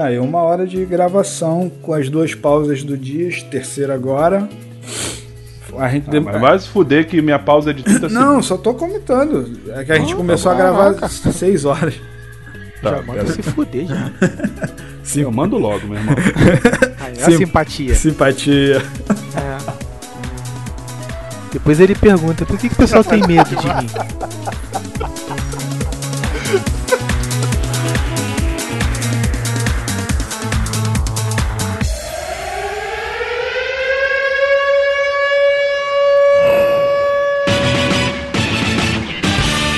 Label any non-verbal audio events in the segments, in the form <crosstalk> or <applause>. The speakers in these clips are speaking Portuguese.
Aí, uma hora de gravação com as duas pausas do dia, terceira agora. A gente ah, dem... Mas vai se fuder que minha pausa é de 30 segundos. Não, só tô comentando. É que a gente começou tá a gravar às 6 horas. Tá, já manda se fuder já. Sim, <laughs> eu mando logo, meu irmão. <laughs> Aí, é Sim, simpatia. Simpatia. É. Depois ele pergunta, por que, que o pessoal tem medo de mim? <laughs>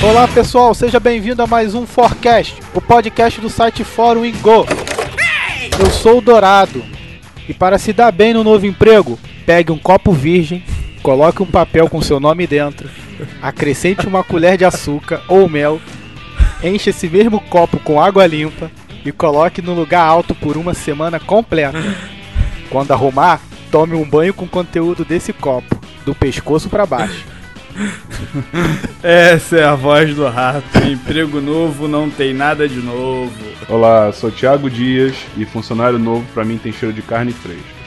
Olá pessoal, seja bem-vindo a mais um Forecast, o podcast do site Fórum Ingo. Eu sou o Dourado e para se dar bem no novo emprego, pegue um copo virgem, coloque um papel com seu nome dentro, acrescente uma <laughs> colher de açúcar ou mel, enche esse mesmo copo com água limpa e coloque no lugar alto por uma semana completa. Quando arrumar, tome um banho com conteúdo desse copo, do pescoço para baixo. <laughs> Essa é a voz do rato. Emprego novo não tem nada de novo. Olá, sou Thiago Dias e funcionário novo para mim tem cheiro de carne fresca.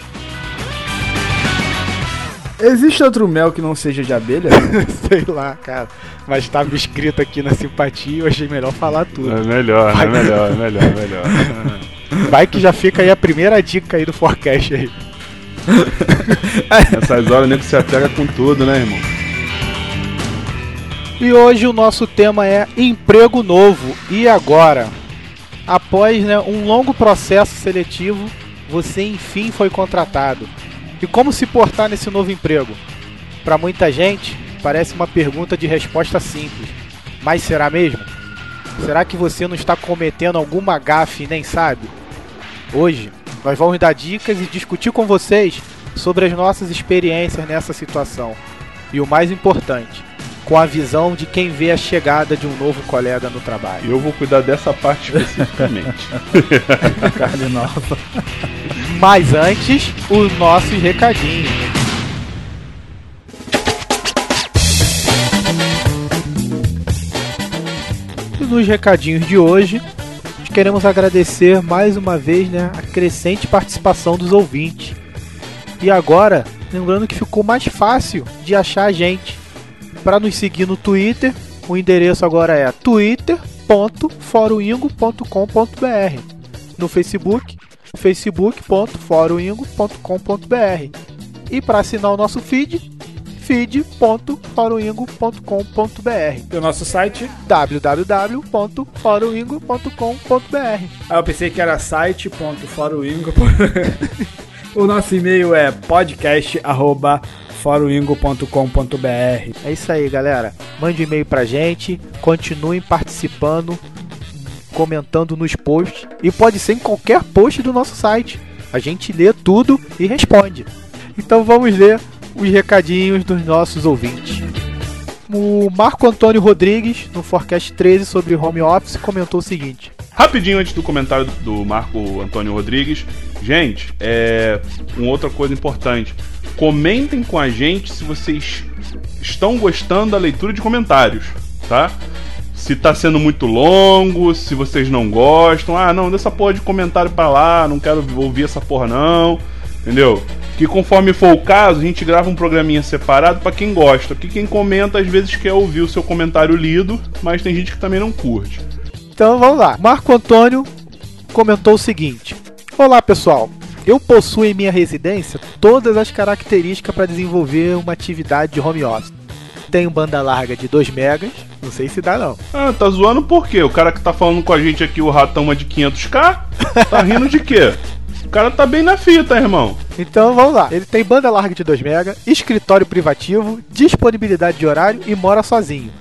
Existe outro mel que não seja de abelha? <laughs> Sei lá, cara. Mas estava escrito aqui na simpatia, eu achei melhor falar tudo. É melhor, Vai... é melhor, é melhor, é melhor. <laughs> Vai que já fica aí a primeira dica aí do forecast aí. Nessas horas nem que se apega com tudo, né, irmão? E hoje o nosso tema é emprego novo. E agora? Após né, um longo processo seletivo, você enfim foi contratado. E como se portar nesse novo emprego? Para muita gente, parece uma pergunta de resposta simples. Mas será mesmo? Será que você não está cometendo alguma gafe e nem sabe? Hoje, nós vamos dar dicas e discutir com vocês sobre as nossas experiências nessa situação. E o mais importante, com a visão de quem vê a chegada de um novo colega no trabalho. Eu vou cuidar dessa parte especificamente. <laughs> Carne nova. Mas antes, os nossos recadinhos. E nos recadinhos de hoje, queremos agradecer mais uma vez né, a crescente participação dos ouvintes. E agora, lembrando que ficou mais fácil de achar a gente para nos seguir no Twitter, o endereço agora é twitter.foroingo.com.br. No Facebook, facebook.foroingo.com.br. E para assinar o nosso feed, feed.foroingo.com.br. E o nosso site? www.foroingo.com.br. Ah, eu pensei que era site.foroingo.com.br. <laughs> o nosso e-mail é podcast@ foroingo.com.br. É isso aí, galera. Mande um e-mail pra gente, continuem participando, comentando nos posts e pode ser em qualquer post do nosso site. A gente lê tudo e responde. Então vamos ler os recadinhos dos nossos ouvintes. O Marco Antônio Rodrigues, no Forecast 13 sobre home office, comentou o seguinte: Rapidinho antes do comentário do Marco Antônio Rodrigues, gente, é uma outra coisa importante. Comentem com a gente se vocês estão gostando da leitura de comentários, tá? Se tá sendo muito longo, se vocês não gostam. Ah, não, dessa porra de comentário pra lá, não quero ouvir essa porra não. Entendeu? Que conforme for o caso, a gente grava um programinha separado para quem gosta. Porque quem comenta às vezes quer ouvir o seu comentário lido, mas tem gente que também não curte. Então vamos lá. Marco Antônio comentou o seguinte: Olá pessoal, eu possuo em minha residência todas as características para desenvolver uma atividade de home office. Tenho banda larga de 2 megas, não sei se dá não. Ah, tá zoando por quê? O cara que tá falando com a gente aqui, o ratão é de 500k? Tá rindo de quê? O cara tá bem na fita, irmão. Então vamos lá. Ele tem banda larga de 2 mega, escritório privativo, disponibilidade de horário e mora sozinho.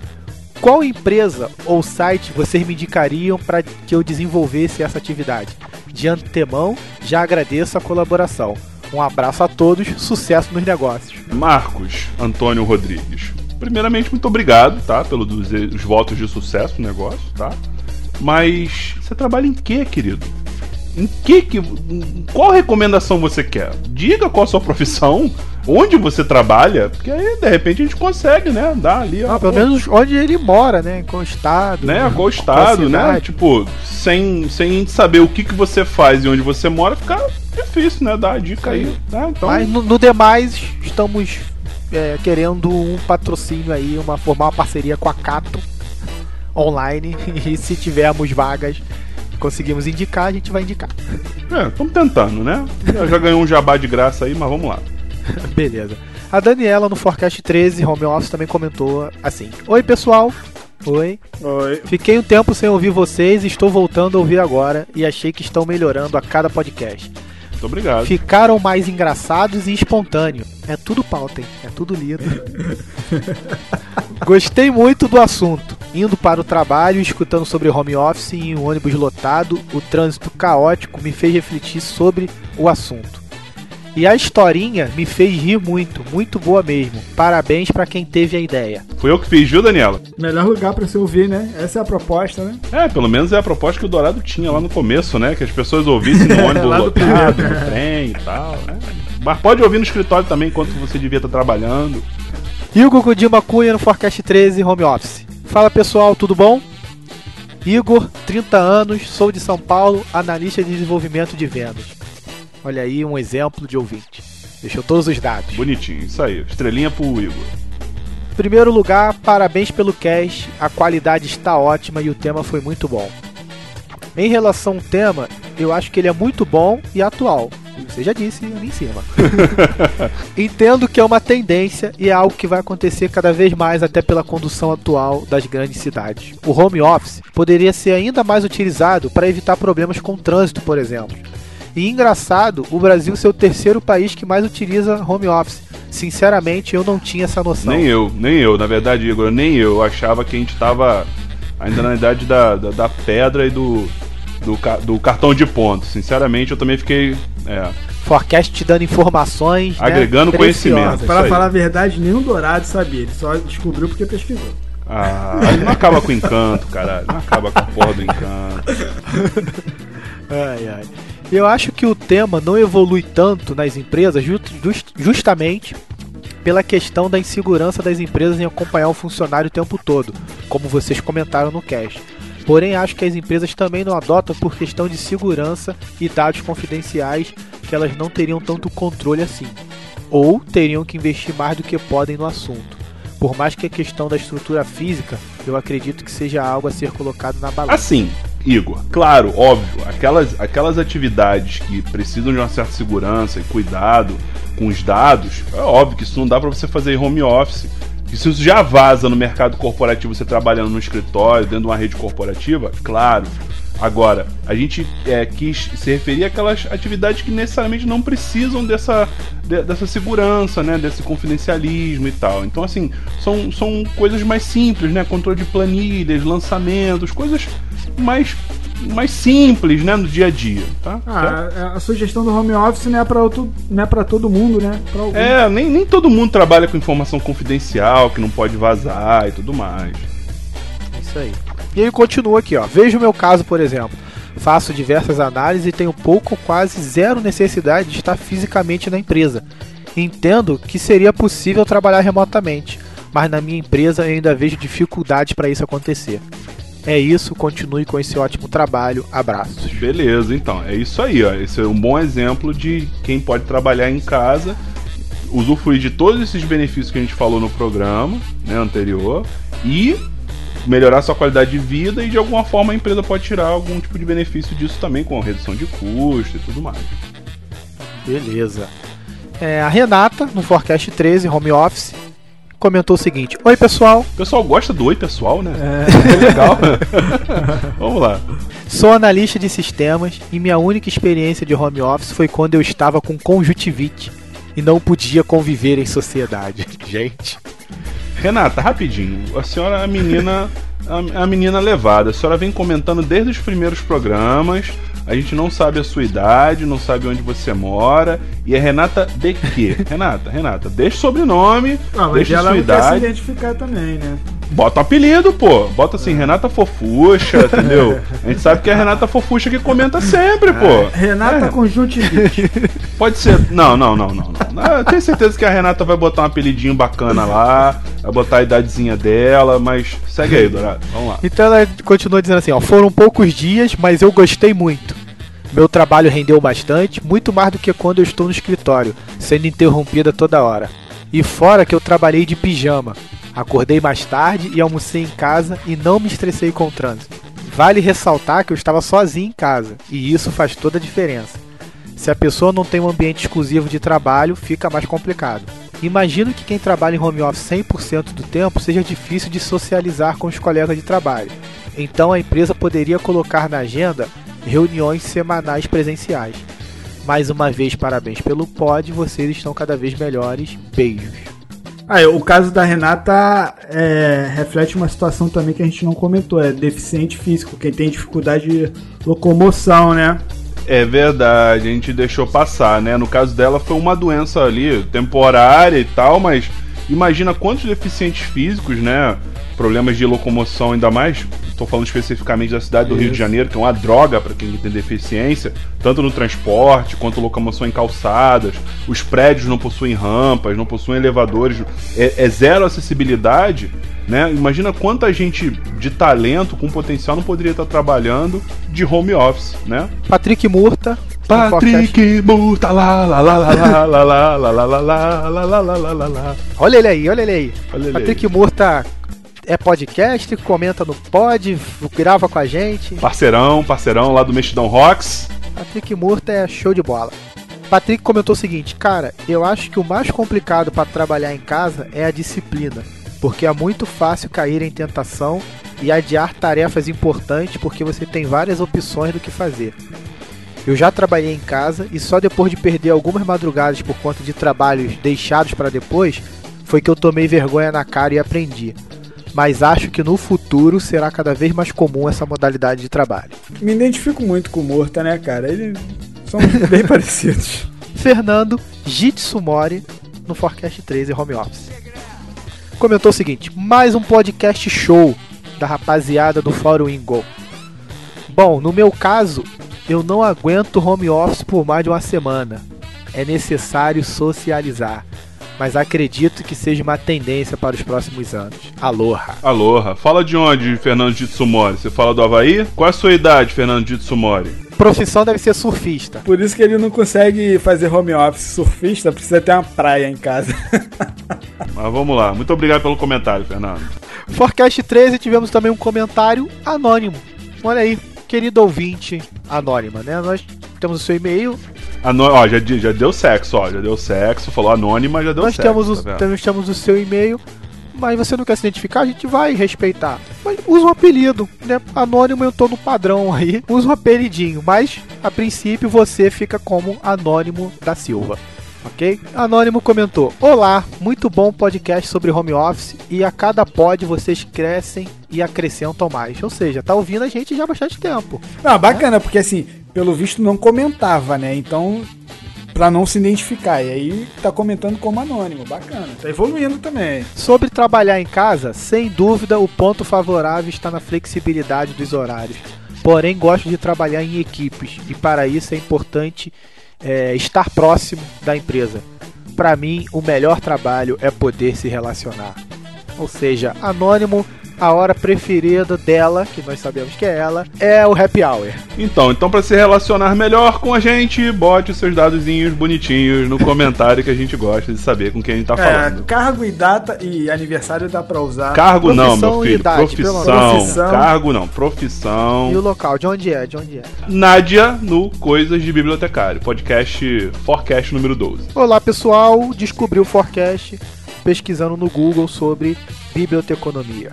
Qual empresa ou site vocês me indicariam para que eu desenvolvesse essa atividade? De antemão, já agradeço a colaboração. Um abraço a todos, sucesso nos negócios. Marcos Antônio Rodrigues. Primeiramente, muito obrigado, tá? Pelos os votos de sucesso no negócio, tá? Mas você trabalha em quê, querido? Em que que qual recomendação você quer? Diga qual a sua profissão. onde você trabalha, porque aí de repente a gente consegue, né? Dar ali. Ah, pelo menos onde ele mora, né? Qual estado. Né? Qual estado, né? Tipo, sem, sem saber o que, que você faz e onde você mora, fica difícil, né? Dar a dica aí. Né? Então... Mas no, no demais, estamos é, querendo um patrocínio aí, uma, formar uma parceria com a Cato online. <laughs> E se tivermos vagas conseguimos indicar, a gente vai indicar. É, estamos tentando, né? Já, já ganhou um jabá de graça aí, mas vamos lá. <laughs> Beleza. A Daniela no Forecast 13, Home Office, também comentou assim: Oi, pessoal. Oi. Oi. Fiquei um tempo sem ouvir vocês estou voltando a ouvir agora e achei que estão melhorando a cada podcast. Muito obrigado. Ficaram mais engraçados e espontâneos. É tudo pauta, hein? É tudo lido. <laughs> Gostei muito do assunto. Indo para o trabalho, escutando sobre home office em um ônibus lotado, o trânsito caótico me fez refletir sobre o assunto. E a historinha me fez rir muito, muito boa mesmo. Parabéns para quem teve a ideia. Fui eu que fiz, viu, Daniela? Melhor lugar para se ouvir, né? Essa é a proposta, né? É, pelo menos é a proposta que o Dourado tinha lá no começo, né? Que as pessoas ouvissem no <laughs> ônibus lotado, no trem e tal, né? Mas pode ouvir no escritório também enquanto você devia estar trabalhando. Igor Godima Cunha no Forecast 13 Home Office. Fala pessoal, tudo bom? Igor, 30 anos, sou de São Paulo, analista de desenvolvimento de vendas. Olha aí um exemplo de ouvinte. Deixou todos os dados. Bonitinho, isso aí. Estrelinha pro Igor. Primeiro lugar, parabéns pelo cast. A qualidade está ótima e o tema foi muito bom. Em relação ao tema, eu acho que ele é muito bom e atual. Você já disse ali em cima. Entendo que é uma tendência e é algo que vai acontecer cada vez mais até pela condução atual das grandes cidades. O home office poderia ser ainda mais utilizado para evitar problemas com o trânsito, por exemplo. E engraçado, o Brasil ser o terceiro país que mais utiliza home office. Sinceramente, eu não tinha essa noção. Nem eu, nem eu. Na verdade, Igor, nem eu. Eu achava que a gente estava ainda na idade da, da, da pedra e do, do, do, cartão de ponto. Sinceramente, eu também fiquei. É, Forecast te dando informações. Né, Agregando né, conhecimento. Para falar a verdade, nenhum dourado sabia. Ele só descobriu porque pesquisou. Ah, não acaba com o encanto, caralho. Não acaba com a porra do encanto. ai, ai. Eu acho que o tema não evolui tanto nas empresas just, justamente pela questão da insegurança das empresas em acompanhar o funcionário o tempo todo, como vocês comentaram no cast. Porém, acho que as empresas também não adotam por questão de segurança e dados confidenciais que elas não teriam tanto controle assim, ou teriam que investir mais do que podem no assunto. Por mais que a questão da estrutura física, eu acredito que seja algo a ser colocado na balança. Assim, Igor, claro, óbvio, aquelas, aquelas atividades que precisam de uma certa segurança e cuidado com os dados, é óbvio que isso não dá para você fazer home office. Isso já vaza no mercado corporativo, você trabalhando no escritório, dentro de uma rede corporativa, claro. Agora, a gente é, quis se referir àquelas atividades que necessariamente não precisam dessa, de, dessa segurança, né? Desse confidencialismo e tal. Então, assim, são, são coisas mais simples, né? Controle de planilhas, lançamentos, coisas mais mais simples, né, no dia a dia, tá? Ah, a, a, sugestão do home office não é para não é para todo mundo, né? É, nem, nem todo mundo trabalha com informação confidencial que não pode vazar e tudo mais. Isso aí. E ele continua aqui, ó. Veja o meu caso, por exemplo. Faço diversas análises e tenho pouco, quase zero necessidade de estar fisicamente na empresa. Entendo que seria possível trabalhar remotamente, mas na minha empresa eu ainda vejo dificuldades para isso acontecer. É isso, continue com esse ótimo trabalho. Abraços. Beleza, então. É isso aí, ó. Esse é um bom exemplo de quem pode trabalhar em casa, usufruir de todos esses benefícios que a gente falou no programa né, anterior e melhorar sua qualidade de vida e de alguma forma a empresa pode tirar algum tipo de benefício disso também, com redução de custo e tudo mais. Beleza. É, a Renata, no Forecast 13, Home Office, comentou o seguinte: Oi, pessoal. O pessoal gosta do Oi, pessoal, né? É, <laughs> é legal. <laughs> Vamos lá. Sou analista de sistemas e minha única experiência de home office foi quando eu estava com conjuntivite e não podia conviver em sociedade. <laughs> Gente. Renata, rapidinho. A senhora é a menina. A, a menina levada. A senhora vem comentando desde os primeiros programas a gente não sabe a sua idade, não sabe onde você mora. E é Renata de quê? <laughs> Renata, Renata, deixa o sobrenome, ah, deixa a sua idade. Quer se identificar também, né? Bota um apelido, pô. Bota assim, Renata Fofuxa, entendeu? <laughs> A gente sabe que é a Renata Fofuxa que comenta sempre, pô. Renata É. Conjuntivite. <laughs> Pode ser. Não, não, não, não. não. Eu tenho certeza que a Renata vai botar um apelidinho bacana lá, vai botar a idadezinha dela, mas segue aí, Dourado. Vamos lá. Então ela continua dizendo assim, ó, foram poucos dias, mas eu gostei muito. Meu trabalho rendeu bastante, muito mais do que quando eu estou no escritório, sendo interrompida toda hora. E fora que eu trabalhei de pijama. Acordei mais tarde e almocei em casa e não me estressei com o trânsito. Vale ressaltar que eu estava sozinho em casa, e isso faz toda a diferença. Se a pessoa não tem um ambiente exclusivo de trabalho, fica mais complicado. Imagino que quem trabalha em home office 100% do tempo seja difícil de socializar com os colegas de trabalho. Então a empresa poderia colocar na agenda reuniões semanais presenciais. Mais uma vez, parabéns pelo pod, vocês estão cada vez melhores. Beijos. Ah, o caso da Renata é, reflete uma situação também que a gente não comentou, é deficiente físico, quem tem dificuldade de locomoção, né? É verdade, a gente deixou passar, né? No caso dela foi uma doença ali, temporária e tal, mas imagina quantos deficientes físicos, né? Problemas de locomoção, ainda mais, estou falando especificamente da cidade do Rio de Isso. Janeiro, que é uma droga para quem tem deficiência, tanto no transporte quanto locomoção em calçadas. Os prédios não possuem rampas, não possuem elevadores, é, é zero acessibilidade. Né? Imagina quanta gente de talento, com potencial, não poderia estar trabalhando de home office, né? Patrick Murta. Patrick lá, lá, lá, lá, lá, lá, lá, lá, lá, lá, lá, lá, lá, lá, lá. Olha ele aí, olha ele aí. Olha ele Patrick aí. Murta é podcast, comenta no pod, grava com a gente. Parceirão, parceirão lá do Mexidão Rocks. Patrick Murta é show de bola. Patrick comentou o seguinte, cara, eu acho que o mais complicado para trabalhar em casa é a disciplina, porque é muito fácil cair em tentação e adiar tarefas importantes porque você tem várias opções do que fazer. Eu já trabalhei em casa e só depois de perder algumas madrugadas por conta de trabalhos deixados para depois foi que eu tomei vergonha na cara e aprendi. Mas acho que no futuro será cada vez mais comum essa modalidade de trabalho. Me identifico muito com o Morta, né, cara? Eles são bem <laughs> parecidos. Fernando Jitsumori no Forecast 13 Home Office. Comentou o seguinte: mais um podcast show da rapaziada do Fórum Ingo. Bom, no meu caso, eu não aguento home office por mais de uma semana. É necessário socializar. Mas acredito que seja uma tendência para os próximos anos. Aloha. Aloha. Fala de onde, Fernando Jitsumori? Você fala do Havaí? Qual é a sua idade, Fernando Jitsumori? Profissão deve ser surfista. Por isso que ele não consegue fazer home office surfista, precisa ter uma praia em casa. <laughs> Mas vamos lá. Muito obrigado pelo comentário, Fernando. Forecast 13 tivemos também um comentário anônimo. Olha aí, querido ouvinte anônima, né? Nós temos o seu e-mail, Anô... Ó, já, já deu sexo, ó. Já deu sexo. Falou anônima, já deu nós sexo. temos, o, tá temos, temos o seu e-mail, mas você não quer se identificar, a gente vai respeitar. Mas usa um apelido, né? Anônimo eu tô no padrão aí, usa um apelidinho, mas a princípio você fica como Anônimo da Silva. Ok? Anônimo comentou: Olá, muito bom podcast sobre home office e a cada pod vocês crescem e acrescentam mais. Ou seja, tá ouvindo a gente já há bastante tempo. Não, bacana, porque assim, pelo visto não comentava, né? Então, pra não se identificar. E aí tá comentando como anônimo. Bacana. Tá evoluindo também. Sobre trabalhar em casa, sem dúvida o ponto favorável está na flexibilidade dos horários. Porém, gosto de trabalhar em equipes e para isso é importante é, estar próximo da empresa. Para mim, o melhor trabalho é poder se relacionar. Ou seja, anônimo, a hora preferida dela, que nós sabemos que é ela, é o happy hour. Então, então para se relacionar melhor com a gente, bote os seus dadozinhos bonitinhos no comentário que a gente gosta de saber com quem a gente tá É, falando. cargo e data e aniversário dá pra usar. Cargo não, Profissão meu e filho. idade, profissão. Deus. Cargo não, E o profissão. local, de onde é? De onde é? Nádia no Coisas de Bibliotecário. Podcast Forecast número 12. Olá pessoal, descobri o Forecast pesquisando no Google sobre biblioteconomia.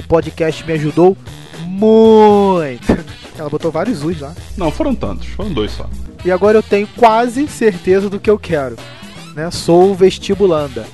O podcast me ajudou muito. Ela botou vários us lá. Não, foram tantos, foram dois só. E agora eu tenho quase certeza do que eu quero. Né? Sou vestibulanda.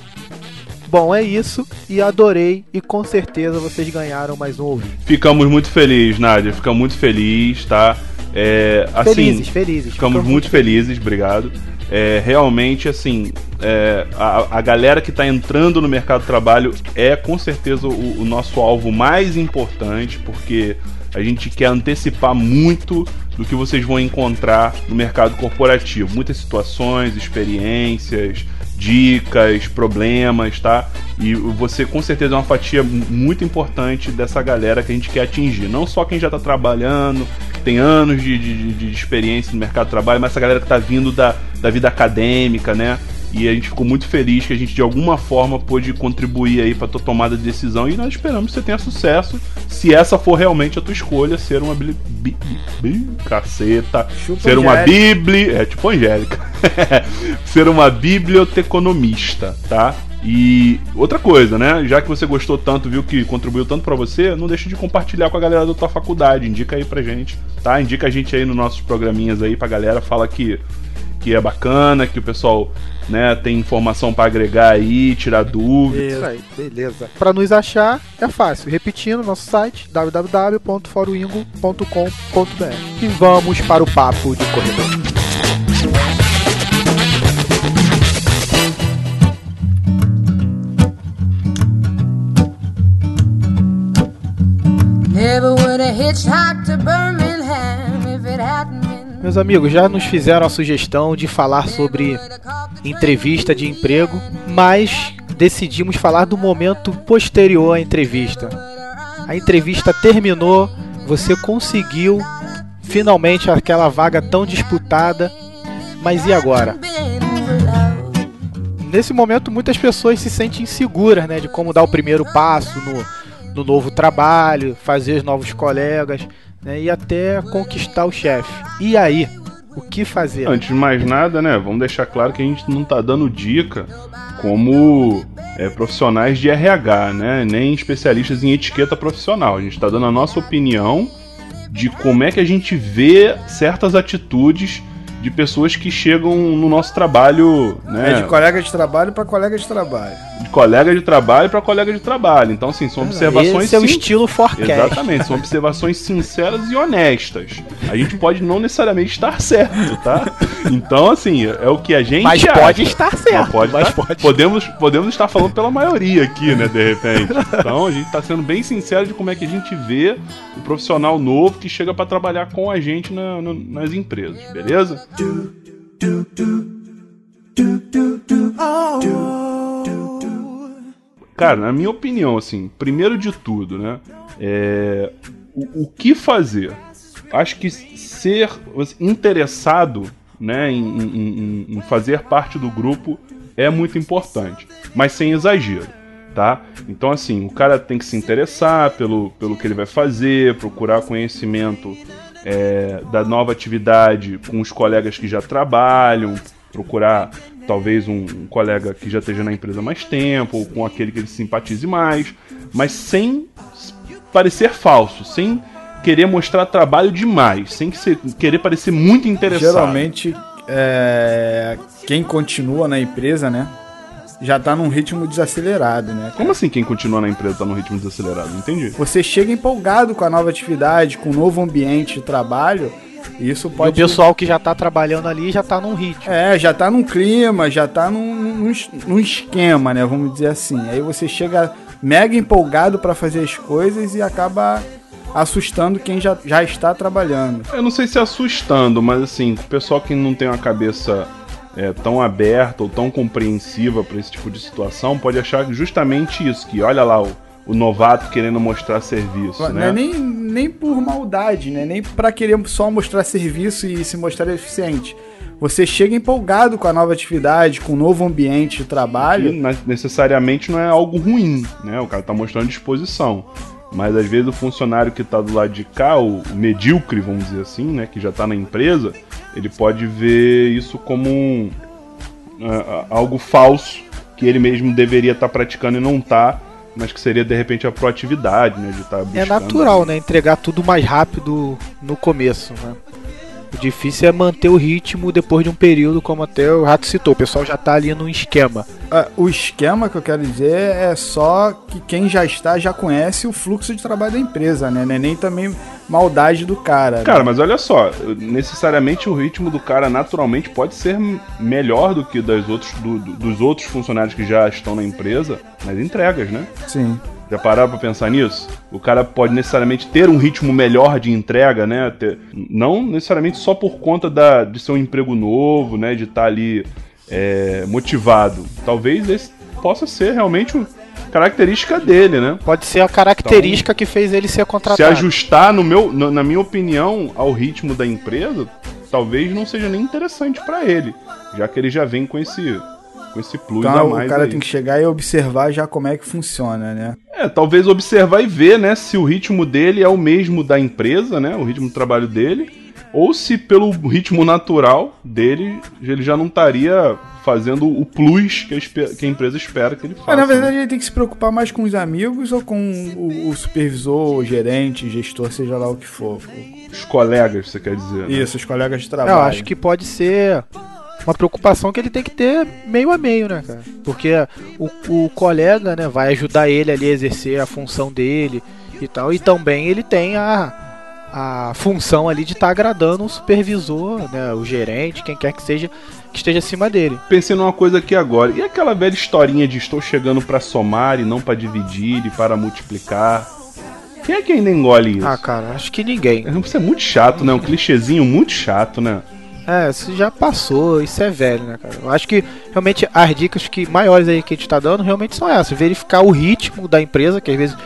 Bom, é isso. E adorei. E com certeza vocês ganharam mais um ouvinte. Ficamos muito felizes, Nádia. Ficamos muito felizes, tá? É, assim, felizes, felizes. Ficamos muito felizes, obrigado. É, realmente, assim, é, a, a, galera que está entrando no mercado de trabalho é com certeza o, o, nosso alvo mais importante, porque a gente quer antecipar muito do que vocês vão encontrar no mercado corporativo. Muitas situações, experiências, dicas, problemas, tá? E você com certeza é uma fatia muito importante dessa galera que a gente quer atingir. Não só quem já está trabalhando, tem anos de, de, de, experiência no mercado de trabalho, mas essa galera que está vindo da, da vida acadêmica, né? E a gente ficou muito feliz que a gente de alguma forma pôde contribuir aí para tua tomada de decisão e nós esperamos que você tenha sucesso, se essa for realmente a tua escolha, ser uma bi, bi, bi caceta, Chupa ser uma bíblia, é tipo Angélica. <laughs> ser uma biblioteconomista, tá? E outra coisa, né? Já que você gostou tanto, viu que contribuiu tanto para você, não deixe de compartilhar com a galera da tua faculdade. Indica aí pra gente, tá? Indica a gente aí nos nossos programinhas aí pra galera. Fala que, que é bacana, que o pessoal né, tem informação para agregar aí, tirar dúvidas. Isso aí, beleza. Para nos achar é fácil. Repetindo, nosso site www.foroingo.com.br. E vamos para o papo de corredor. Meus amigos, já nos fizeram a sugestão de falar sobre entrevista de emprego, mas decidimos falar do momento posterior à entrevista. A entrevista terminou, você conseguiu finalmente aquela vaga tão disputada, mas e agora? Nesse momento, muitas pessoas se sentem inseguras né, de como dar o primeiro passo no, no novo trabalho, fazer novos colegas né, e até conquistar o chefe. E aí? O que fazer? Antes de mais nada, né? Vamos deixar claro que a gente não está dando dica como é, profissionais de RH, né? Nem especialistas em etiqueta profissional. A gente está dando a nossa opinião de como é que a gente vê certas atitudes de pessoas que chegam no nosso trabalho, né? É de colega de trabalho para colega de trabalho. De colega de trabalho para colega de trabalho. Então, assim, são observações. Esse é o estilo forecast. Exatamente, são observações sinceras e honestas. A gente pode não necessariamente estar certo, tá? Então, assim, é o que a gente. Mas acha. pode estar certo. Mas pode, mas estar... pode. Podemos, podemos estar falando pela maioria aqui, né, de repente. Então, a gente está sendo bem sincero de como é que a gente vê o profissional novo que chega para trabalhar com a gente na, na, nas empresas, beleza? Cara, na minha opinião, assim, primeiro de tudo, né? É, o, o que fazer? Acho que ser interessado né, em, em, em, fazer parte do grupo é muito importante, mas sem exagero, tá? Então, assim, o cara tem que se interessar pelo, pelo que ele vai fazer, procurar conhecimento é, da nova atividade com os colegas que já trabalham, procurar talvez um, um, colega que já esteja na empresa mais tempo, ou com aquele que ele simpatize mais, mas sem parecer falso, sem querer mostrar trabalho demais, sem que ser, querer parecer muito interessado. Geralmente, é, quem continua na empresa, né? Já tá num ritmo desacelerado, né? Como assim quem continua na empresa tá num ritmo desacelerado? Entendi. Você chega empolgado com a nova atividade, com o um novo ambiente de trabalho. Isso pode. E o pessoal que já tá trabalhando ali já tá num ritmo. É, já tá num clima, já tá num, num, num esquema, né? Vamos dizer assim. Aí você chega mega empolgado para fazer as coisas e acaba assustando quem já, já está trabalhando. Eu não sei se assustando, mas assim, o pessoal que não tem uma cabeça é, tão aberta ou tão compreensiva para esse tipo de situação pode achar justamente isso, que olha lá o, o novato querendo mostrar serviço, não né? É nem, nem por maldade, né? Nem para querer só mostrar serviço e se mostrar eficiente. Você chega empolgado com a nova atividade, com o novo ambiente de trabalho. Necessariamente não é algo ruim, né? O cara tá mostrando disposição. Mas às vezes o funcionário que está do lado de cá, o medíocre, vamos dizer assim, né, que já está na empresa, ele pode ver isso como um, uh, algo falso que ele mesmo deveria estar tá praticando e não está, mas que seria de repente a proatividade, né, de estar tá É natural, né, entregar tudo mais rápido no começo, né? O difícil é manter o ritmo depois de um período, como até o Rato citou. O pessoal já está ali no esquema. Ah, o esquema que eu quero dizer é só que quem já está já conhece o fluxo de trabalho da empresa, né? Nem também maldade do cara. Cara, né? mas olha só, necessariamente o ritmo do cara naturalmente pode ser melhor do que das outros, do- do- dos outros funcionários que já estão na empresa nas entregas, né? Sim. Já pararam pra pensar nisso? O cara pode necessariamente ter um ritmo melhor de entrega, né? Ter- não necessariamente só por conta da, de ser um emprego novo, né? De estar ali é, motivado. Talvez esse possa ser realmente característica dele, né? Pode ser a característica que fez ele ser Se contratado. ajustar, no meu, no- na minha opinião, ao ritmo da empresa, talvez não seja nem interessante pra ele, já que ele já vem com esse, com esse plus a Então o cara aí. tem que chegar e observar já como é que funciona, né? É, talvez observar e ver, né, se o ritmo dele é o mesmo da empresa, né, o ritmo do trabalho dele, ou se pelo ritmo natural dele ele já não estaria fazendo o plus que a, que a empresa espera que ele faça. Mas na né? verdade ele tem que se preocupar mais com os amigos ou com o, o supervisor, o gerente, gestor, seja lá o que for. Os colegas, você quer dizer. né? Isso, os colegas de trabalho. Eu acho que pode ser uma preocupação que ele tem que ter meio a meio, né, cara? Porque o, o colega, né, vai ajudar ele ali a exercer a função dele e tal. E também ele tem a, a função ali de estar agradando o supervisor, né, o gerente, quem quer que seja, que esteja acima dele. Pensei numa coisa aqui agora. E aquela velha historinha de estou chegando pra somar e não pra dividir e para multiplicar? Quem é que ainda engole isso? Ah, cara, acho que ninguém. Isso é muito chato, né? Um clichêzinho muito chato, né? É, isso já passou, isso é velho, né, cara? Eu acho que realmente as dicas que maiores aí que a gente tá dando realmente são essas. Verificar o ritmo da empresa, que às vezes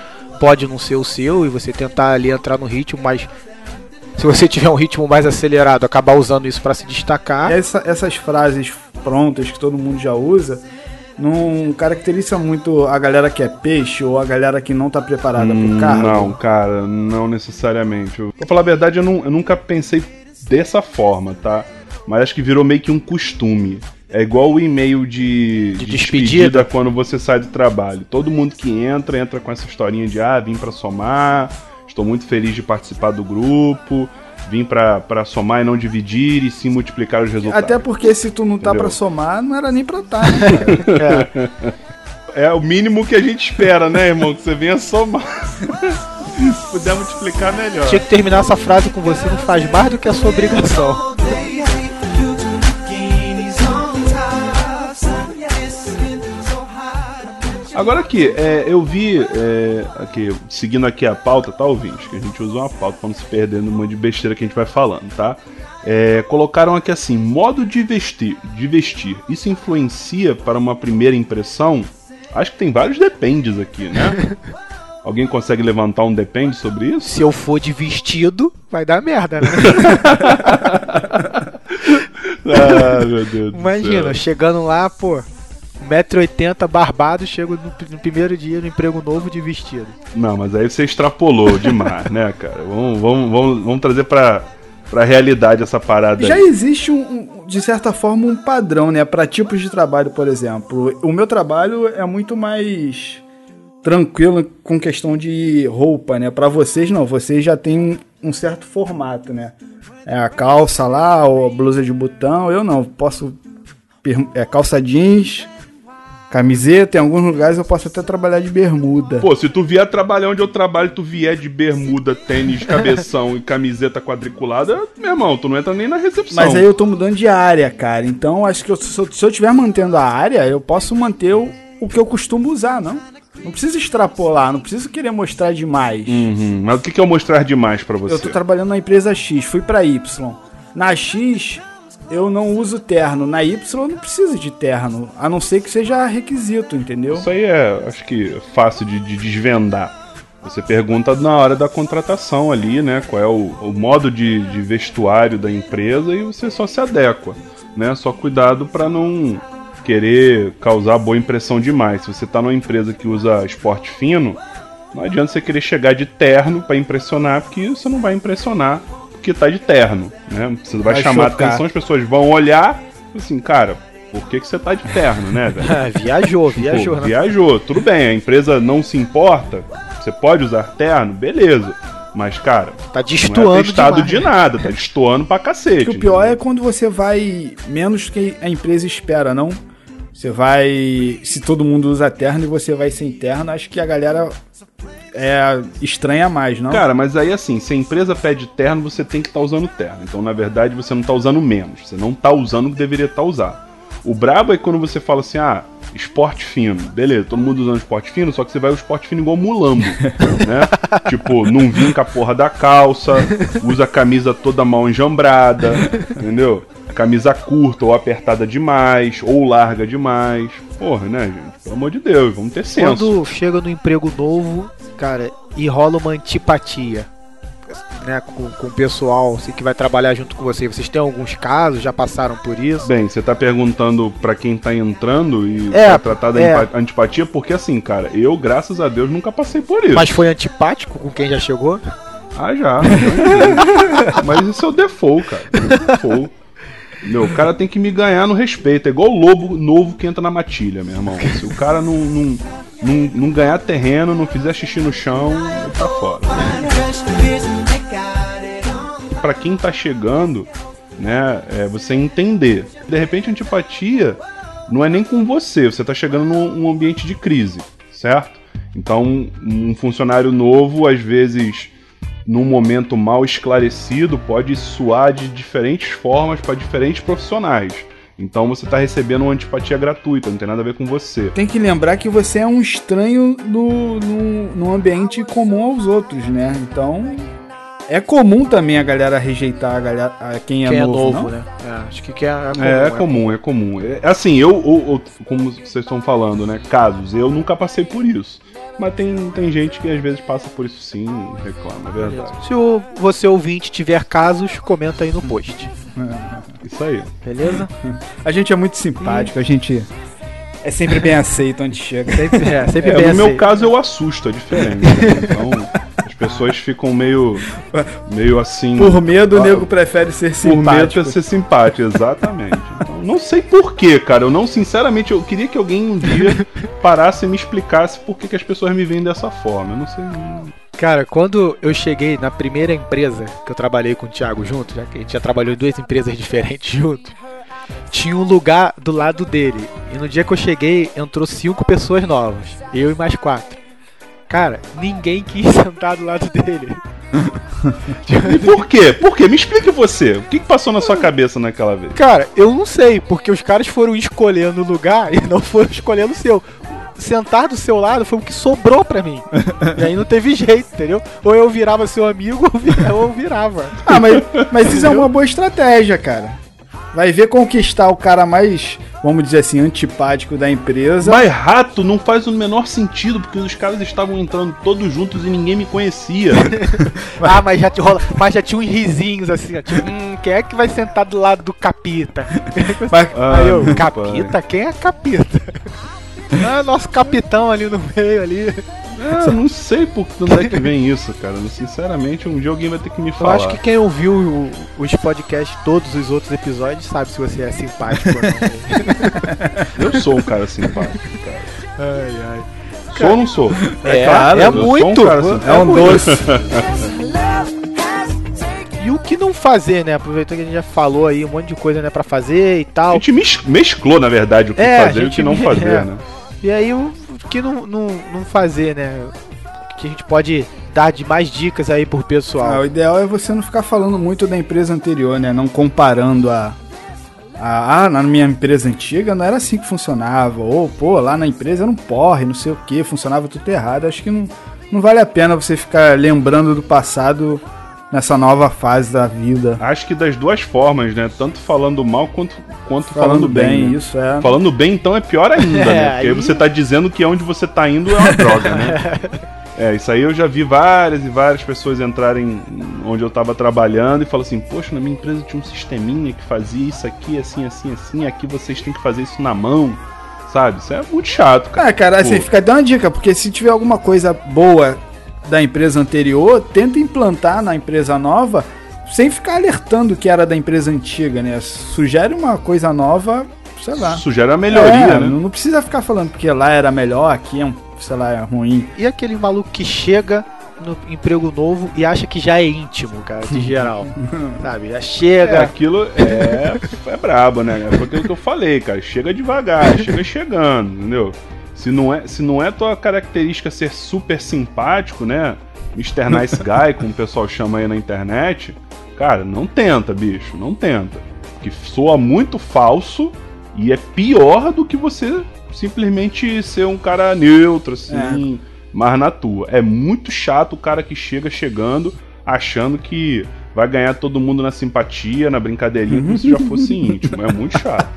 pode não ser o seu, e você tentar ali entrar no ritmo, mas se você tiver um ritmo mais acelerado, acabar usando isso para se destacar. Essa- essas frases prontas que todo mundo já usa não caracteriza muito a galera que é peixe ou a galera que não tá preparada Hum, pro cargo. Não, cara, não necessariamente. Eu- Pra falar a verdade, eu, não- eu nunca pensei dessa forma, tá? Mas acho que virou meio que um costume. É igual o e-mail de, De de despedida. quando você sai do trabalho. Todo mundo que entra, entra com essa historinha de ah, vim pra somar, estou muito feliz de participar do grupo, vim pra, pra somar e não dividir e sim multiplicar os resultados. Até porque se tu não tá pra somar, não era nem pra tá, né, cara? <laughs> É o mínimo que a gente espera, né, irmão? Que você venha somar. <laughs> Se puder multiplicar, melhor. Tinha que terminar essa frase com você não faz mais do que a sua obrigação. Agora aqui, é, eu vi, é, aqui, seguindo aqui a pauta, tá, ouvinte? Que a gente usa uma pauta pra não se perder no monte de besteira que a gente vai falando, tá? É, colocaram aqui assim, modo de vestir, de vestir. Isso influencia para uma primeira impressão? Acho que tem vários dependes aqui, né? <laughs> Alguém consegue levantar um depende sobre isso? Se eu for de vestido, vai dar merda, né? <laughs> Ah, meu Deus do Imagina, chegando lá, pô, 1,80m barbado, chego no, no primeiro dia no emprego novo de vestido. Não, mas aí você extrapolou demais, né, cara? Vamos, vamos, vamos, vamos trazer pra, pra realidade essa parada Já aí. existe, um, de certa forma, um padrão, né? Pra tipos de trabalho, por exemplo. O meu trabalho é muito mais tranquilo com questão de roupa, né? Pra vocês, não. Vocês já têm um, um certo formato, né? É a calça lá, ou a blusa de botão. Eu não. Posso... É calça jeans, camiseta. Em alguns lugares eu posso até trabalhar de bermuda. Pô, se tu vier trabalhar onde eu trabalho, tu vier de bermuda, tênis, cabeção <laughs> e camiseta quadriculada, meu irmão, tu não entra nem na recepção. Mas aí eu tô mudando de área, cara. Então acho que eu- se, eu, se eu tiver mantendo a área, eu posso manter o, o que eu costumo usar, não? Não precisa extrapolar, não preciso querer mostrar demais. Uhum, Mas o que, é eu mostrar demais pra você? Eu tô trabalhando na empresa X, fui pra Y. Na X, eu não uso terno. Na Y, eu não preciso de terno. A não ser que seja requisito, entendeu? Isso aí é, acho que, fácil de, de desvendar. Você pergunta na hora da contratação ali, né? Qual é o, o modo de, de vestuário da empresa e você só se adequa, né? Só cuidado pra não querer causar boa impressão demais. Se você tá numa empresa que usa esporte fino, não adianta você querer chegar de terno pra impressionar, porque você não vai impressionar porque tá de terno, né? Você vai, Vai chamar chocar. atenção, as pessoas vão olhar assim, cara, por que, que você tá de terno, né, velho? <laughs> Ah, viajou, viajou, Pô, né? viajou, tudo bem, a empresa não se importa, você pode usar terno, beleza. Mas, cara, Tá não é destoando demais. de nada, tá destoando pra cacete. Que o pior é entendeu? quando você vai menos que a empresa espera, não? Você vai. Se todo mundo usa terno e você vai sem terno, acho que a galera é estranha mais, não? Cara, mas aí assim, se a empresa pede terno, você tem que estar usando terno. Então, na verdade, você não tá usando menos. Você não tá usando o que deveria estar usando. O brabo é quando você fala assim, ah, esporte fino. Beleza, todo mundo usando esporte fino, só que você vai o esporte fino igual mulambo, <laughs> né? tipo, não vinca a porra da calça, usa a camisa toda mal enjambrada, entendeu? Camisa curta ou apertada demais, ou larga demais. Porra, né, gente? Pelo amor de Deus, vamos ter senso. Quando chega no emprego novo, cara, e rola uma antipatia. Né, com, com o pessoal assim, que vai trabalhar junto com você. Vocês têm alguns casos, já passaram por isso? Bem, você tá perguntando pra quem tá entrando e É, pra tratar da é. antipatia, porque assim, cara, eu, graças a Deus, nunca passei por isso. Mas foi antipático com quem já chegou? Ah, já. já. <laughs> Mas isso é o default, cara. É o default. Meu, o cara tem que me ganhar no respeito. É igual o lobo novo que entra na matilha, meu irmão. Se o cara não, não, não, não ganhar terreno, não fizer xixi no chão, tá fora. Pra quem tá chegando, né, é você entender. De repente, antipatia não é nem com você, você tá chegando num ambiente de crise, certo? Então, um funcionário novo, às vezes, num momento mal esclarecido, pode suar de diferentes formas para diferentes profissionais. Então você tá recebendo uma antipatia gratuita, não tem nada a ver com você. Tem que lembrar que você é um estranho no, no, no ambiente comum aos outros, né? Então. É comum também a galera rejeitar a galera, a quem é quem novo, é novo, não? né? É, acho que, que é, comum, É, é comum, é comum. É, assim, eu, eu- eu- como vocês estão falando, né? Casos, eu nunca passei por isso. Mas tem, tem gente que às vezes passa por isso sim e reclama, é verdade. Se o, você ouvinte tiver casos, comenta aí no post. Isso aí. Beleza? A gente é muito simpático, a gente é sempre bem aceito onde chega. Sempre, é, sempre É, bem no meu aceito. caso eu assusto, é diferente. <laughs> Então as pessoas ficam meio, meio assim. Por medo, o nego prefere ser Por medo simpático. de ser simpático, exatamente. <laughs> Então, não sei porquê, cara. Eu não, sinceramente, eu queria que alguém um dia parasse e me explicasse por que, que as pessoas me veem dessa forma. Eu não sei. Cara, quando eu cheguei na primeira empresa que eu trabalhei com o Thiago junto, já que a gente já trabalhou em duas empresas diferentes <laughs> junto, tinha um lugar do lado dele. E no dia que eu cheguei, entrou cinco pessoas novas. Eu e mais quatro. Cara, ninguém quis <laughs> sentar do lado dele. E por quê? Por quê? Me explique você. O que, que passou na sua cabeça naquela vez? Cara, eu não sei, porque os caras foram escolhendo o lugar <laughs> e não foram escolhendo o seu. Sentar do seu lado foi o que sobrou pra mim. <laughs> E aí não teve jeito, entendeu? Ou eu virava seu amigo ou eu virava. Ah, mas, mas isso é uma boa estratégia, cara. Vai ver conquistar o cara mais, vamos dizer assim, antipático da empresa. Mas rato não faz o menor sentido, porque os caras estavam entrando todos juntos e ninguém me conhecia. <laughs> Ah, mas já, te rola, mas já tinha uns risinhos assim, ó. Tipo, hum, quem é que vai sentar do lado do capita? Mas- Aí eu, meu capita? Quem é capita? Ah, nosso capitão ali no meio ali. É, eu não sei por de onde é que vem isso, cara. Sinceramente, um dia alguém vai ter que me Eu falar. acho que quem ouviu o- os podcasts, todos os outros episódios, sabe se você é simpático ou não. <laughs> Eu sou um cara simpático, cara. Ai, ai. Sou ou não sou? É, claro, é eu sou um muito. cara simpático. é um doce. <laughs> E o que não fazer, né? Aproveitando que a gente já falou aí um monte de coisa, né, pra fazer e A tal. gente mes- mesclou, na verdade, o que É, a fazer e o gente que não fazer, é. né? E aí o o que não, não, não fazer, né? Que a gente pode dar de mais dicas aí pro Ah, pessoal. o ideal é você não ficar falando muito da empresa anterior, né? Não comparando a, a. Ah, na minha empresa antiga não era assim que funcionava. Ou, pô, lá na empresa era um porre, não sei o que, funcionava tudo errado. Acho que não, não vale a pena você ficar lembrando do passado nessa nova fase da vida. Acho que das duas formas, né? Tanto falando mal quanto, quanto falando, Falando bem. bem, né? isso é. Falando bem, então, é pior ainda, <laughs> É, né? Porque aí aí- você tá dizendo que onde você tá indo é uma droga, né? <laughs> É, isso aí eu já vi várias e várias pessoas entrarem onde eu tava trabalhando e falam assim, poxa, na minha empresa tinha um sisteminha que fazia isso aqui, assim, assim, assim, aqui vocês têm que fazer isso na mão, sabe? Isso é muito chato, cara. Ah, cara, assim, Pô. fica dando uma dica, porque se tiver alguma coisa boa da empresa anterior, tenta implantar na empresa nova sem ficar alertando que era da empresa antiga, né? Sugere uma coisa nova, sei lá. Sugere a melhoria, É, né? Não precisa ficar falando porque lá era melhor, aqui é um, sei lá, é ruim. E aquele maluco que chega no emprego novo e acha que já é íntimo, cara, de <laughs> geral. <laughs> Sabe? Já É, chega. aquilo é, é brabo, né? Foi aquilo que eu falei, cara. Chega devagar, chega chegando, entendeu? Se não é, se não é tua característica ser super simpático, né? Mr. Nice Guy, como o pessoal chama aí na internet, cara, não tenta, bicho, não tenta. Que soa muito falso e é pior do que você simplesmente ser um cara neutro, assim, é. mais na tua. É muito chato o cara que chega chegando achando que vai ganhar todo mundo na simpatia, na brincadeirinha, como se já fosse <laughs> íntimo. É muito chato.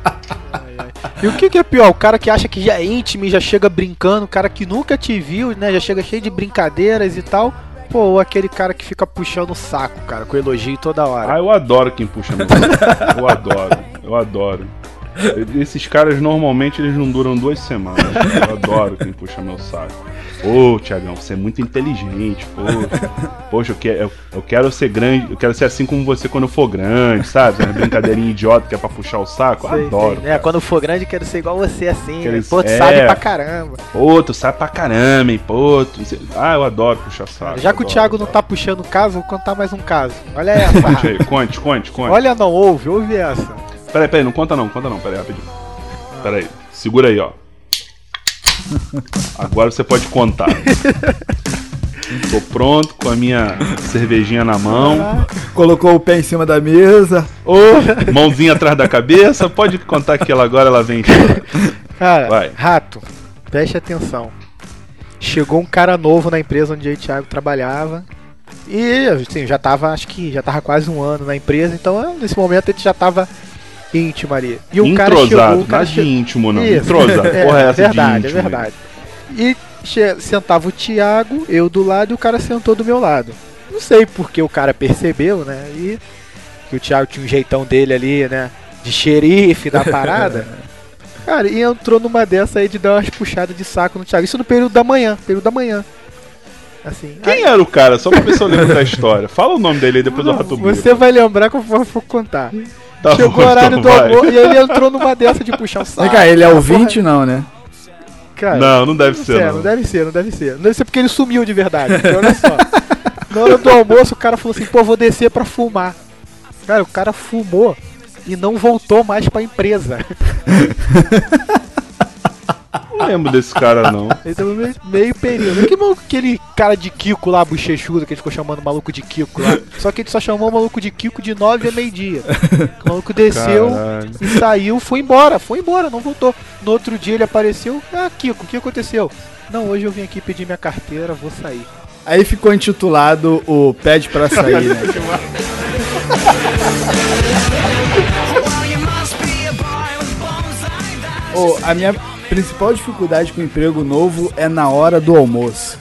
E o que, que, é pior? O cara que acha que já é íntimo e já chega brincando, o cara que nunca te viu, né? Já chega cheio de brincadeiras e tal. Pô, ou aquele cara que fica puxando o saco, cara, com elogio toda hora. Ah, eu adoro quem puxa meu saco. Eu adoro, eu adoro. Esses caras normalmente eles não duram duas semanas. Eu adoro quem puxa meu saco. Ô, Tiagão, você é muito inteligente, pô. <laughs> Poxa, eu quero, eu, eu, quero ser grande, eu quero ser assim como você quando eu for grande, sabe? Uma brincadeirinha idiota que é pra puxar o saco. Sei, Adoro. Sei. É, quando eu for grande, quero ser igual você, assim. Quero... Né? Pô, tu é... sabe pra caramba. Pô, tu sabe pra caramba, hein? Pô, tu... Ah, eu adoro puxar saco. Já que adoro, o Thiago não tá puxando caso, vou contar mais um caso. Olha essa. conte aí, conte, conte, conte. Olha, não ouve, ouve essa. Peraí, peraí, não conta não, conta não, peraí, rapidinho. Peraí, segura aí, ó. <laughs> Agora você pode contar. Tô pronto com a minha cervejinha na mão. Colocou o pé em cima da mesa. Ô, mãozinha atrás da cabeça. Pode contar que ela agora ela vem. Cara, Vai. rato, preste atenção. Chegou um cara novo na empresa onde o Thiago trabalhava. E assim, já tava, acho que já tava quase um ano na empresa, então nesse momento ele já tava íntimo ali. E o cara chegou, o cara che... íntimo não. Isso. Entrosado, <laughs> é, porra é essa verdade, é verdade. E sentava o Thiago, eu do lado e o cara sentou do meu lado. Não sei porque o cara percebeu, né? E que o Thiago tinha um jeitão dele ali, né? De xerife da parada. <laughs> cara, e entrou numa dessa aí de dar umas puxadas de saco no Thiago. Isso no período da manhã, período da manhã. Assim, Quem aí... era o cara? Só pra ver se eu lembro da história. Fala o nome dele aí depois do Rato Você vai lembrar eu vou contar. Tá Chegou bom, o horário então do almoço e ele entrou numa dessa de puxar o saco. Cara, ele é ouvinte, não, né? Cara, não, não deve não ser. não. não deve ser, não deve ser. Não deve ser porque ele sumiu de verdade. Então, olha só. Na hora do almoço, o cara falou assim: pô, vou descer pra fumar. Cara, o cara fumou e não voltou mais pra empresa. <laughs> Não lembro desse cara, não. <laughs> Ele tava meio, meio período. Que maluco, aquele cara de Kiko lá, bochechudo, que ele ficou chamando o maluco de Kiko lá. Só que ele só chamou o maluco de Kiko de 9 a meio-dia. O maluco desceu Caralho. e saiu, foi embora, foi embora, não voltou. No outro dia ele apareceu. Ah, Kiko, o que aconteceu? Não, hoje eu vim aqui pedir minha carteira, vou sair. Aí ficou intitulado o Pede pra sair, né? <laughs> oh, a minha principal dificuldade com o emprego novo é na hora do almoço.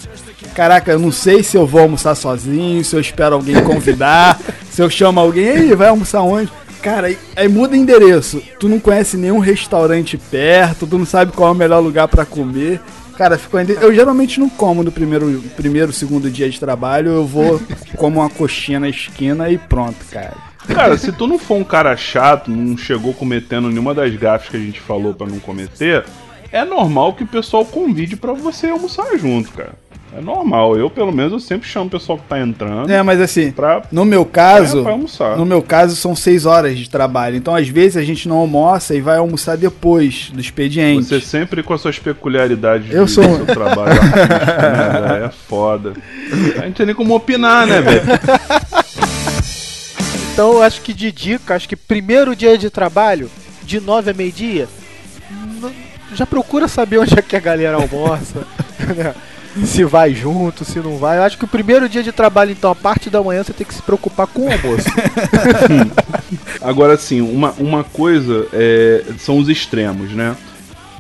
Caraca, eu não sei se eu vou almoçar sozinho, se eu espero alguém convidar, <laughs> se eu chamo alguém, aí vai almoçar onde? Cara, aí, aí muda endereço. Tu não conhece nenhum restaurante perto, tu não sabe qual é o melhor lugar para comer. Cara, ficou eu geralmente não como no primeiro, primeiro, segundo dia de trabalho, eu vou <laughs> como uma coxinha na esquina e pronto, cara. Cara, se tu não for um cara chato, não chegou cometendo nenhuma das gafes que a gente falou para não cometer, é normal que o pessoal convide para você almoçar junto, cara. É normal. Eu, pelo menos, eu sempre chamo o pessoal que tá entrando. É, mas assim, pra, no meu caso, é, no meu caso são seis horas de trabalho. Então, às vezes, a gente não almoça e vai almoçar depois do expediente. Você sempre com as suas peculiaridades eu sou... seu trabalho <laughs> né, É foda. A gente tem nem como opinar, né, velho? Então, eu acho que de dica, acho que primeiro dia de trabalho, de nove a meio-dia, já procura saber onde é que a galera almoça. <laughs> Né? se vai junto, se não vai. Eu acho que o primeiro dia de trabalho, então, a parte da manhã, você tem que se preocupar com o almoço. <laughs> Agora, sim, uma, uma coisa é, são os extremos, né?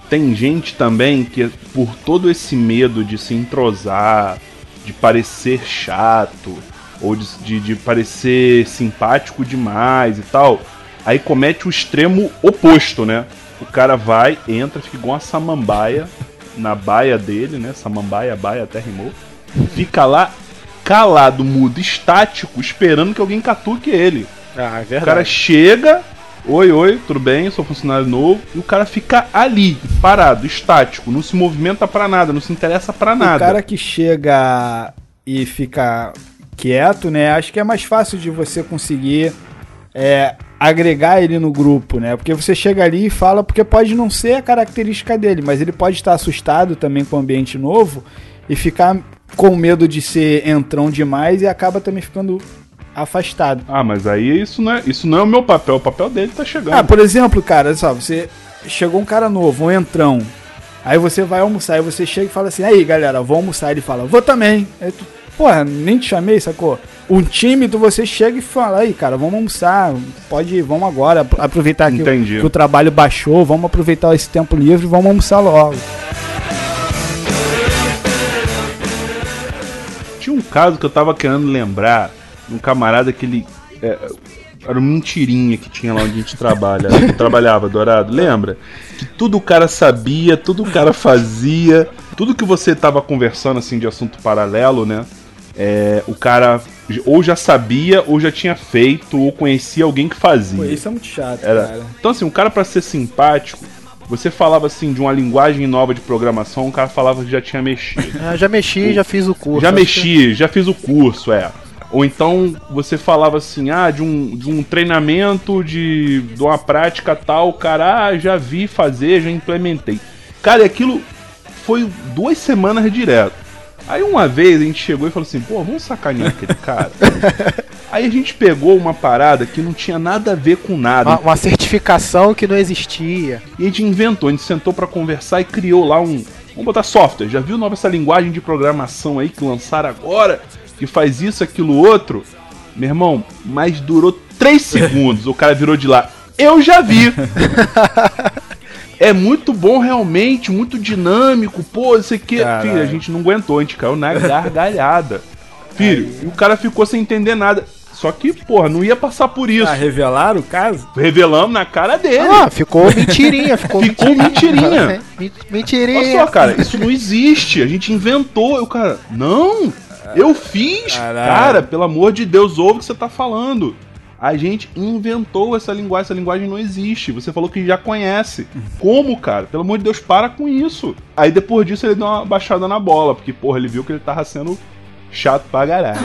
Tem gente também que, por todo esse medo de se entrosar, de parecer chato, ou de, de, de parecer simpático demais e tal, aí comete o extremo oposto, né? O cara vai, entra, fica igual uma samambaia na baia dele, né? Samambaia, baia, até rimou. Fica lá calado, mudo, estático, esperando que alguém catuque ele. Ah, é verdade. O cara chega, oi, oi, tudo bem, sou funcionário novo, e o cara fica ali, parado, estático, não se movimenta para nada, não se interessa para nada. O cara que chega e fica quieto, né? Acho que é mais fácil de você conseguir é, agregar ele no grupo, né? Porque você chega ali e fala, porque pode não ser a característica dele, mas ele pode estar assustado também com o ambiente novo e ficar com medo de ser entrão demais e acaba também ficando afastado. Ah, mas aí isso não é, isso não é o meu papel, o papel dele tá chegando. Ah, por exemplo, cara, só, você chegou um cara novo, um entrão. Aí você vai almoçar, aí você chega e fala assim: "Aí, galera, vou almoçar". Ele fala: "Vou também". Aí tu, Porra, nem te chamei, sacou? Um tímido, você chega e fala, aí, cara, vamos almoçar, pode ir, vamos agora, aproveitar que, Entendi. que o trabalho baixou, vamos aproveitar esse tempo livre e vamos almoçar logo. Tinha um caso que eu tava querendo lembrar, um camarada que ele. é, era uma mentirinha que tinha lá onde a gente trabalha, que trabalhava, Dourado, lembra? Que tudo o cara sabia, tudo o cara fazia, tudo que você tava conversando assim de assunto paralelo, né? É, o cara ou já sabia, ou já tinha feito, ou conhecia alguém que fazia. Pô, isso é muito chato, Era. cara. Então, assim, um cara pra ser simpático, você falava assim de uma linguagem nova de programação, o cara falava que já tinha mexido. <laughs> Ah, já mexi, já fiz o curso. já mexi, já fiz o curso, é. Ou então você falava assim, ah, de um, de um treinamento, de, de uma prática tal, cara, ah, já vi fazer, já implementei. Cara, e aquilo foi duas semanas direto. Aí uma vez a gente chegou e falou assim, pô, vamos sacanear aquele cara. <laughs> Aí a gente pegou uma parada que não tinha nada a ver com nada. Uma, uma certificação que não existia. E a gente inventou, a gente sentou pra conversar e criou lá um. Vamos botar software. Já viu nova essa linguagem de programação aí que lançaram agora? Que faz isso, aquilo, outro? Meu irmão, mas durou 3 segundos. o cara virou de lá. Eu já vi. <laughs> É muito bom realmente, muito dinâmico, pô, isso aqui. Caralho. Filho, a gente não aguentou, a gente caiu na gargalhada. Filho, e o cara ficou sem entender nada. Só que, porra, não ia passar por isso. Ah, revelaram o caso? Revelamos na cara dele. Ah, ficou mentirinha, ficou, <laughs> Ficou mentirinha. Men- Mentirinha. Olha só, cara, isso não existe. A gente inventou. Eu, cara, não, eu fiz. Caralho. Cara, pelo amor de Deus, ouve o que você tá falando. A gente inventou essa linguagem, essa linguagem não existe. Você falou que já conhece. Como, cara? Pelo amor de Deus, para com isso. Aí depois disso ele deu uma baixada na bola, porque, porra, ele viu que ele tava sendo chato pra caralho.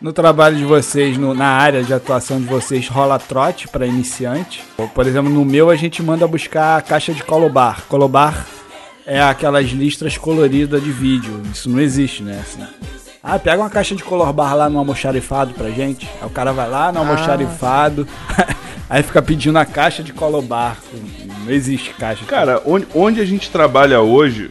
No trabalho de vocês, no- na área de atuação de vocês, rola trote para iniciante? Por exemplo, no meu a gente manda buscar a caixa de colobar. Colobar é aquelas listras coloridas de vídeo. Isso não existe, né? Assim. Ah, pega uma caixa de colorbar lá no almoxarifado pra gente. Aí o cara vai lá no almoxarifado, <laughs> aí fica pedindo a caixa de colobar. Não existe caixa. Cara, onde, onde a gente trabalha hoje,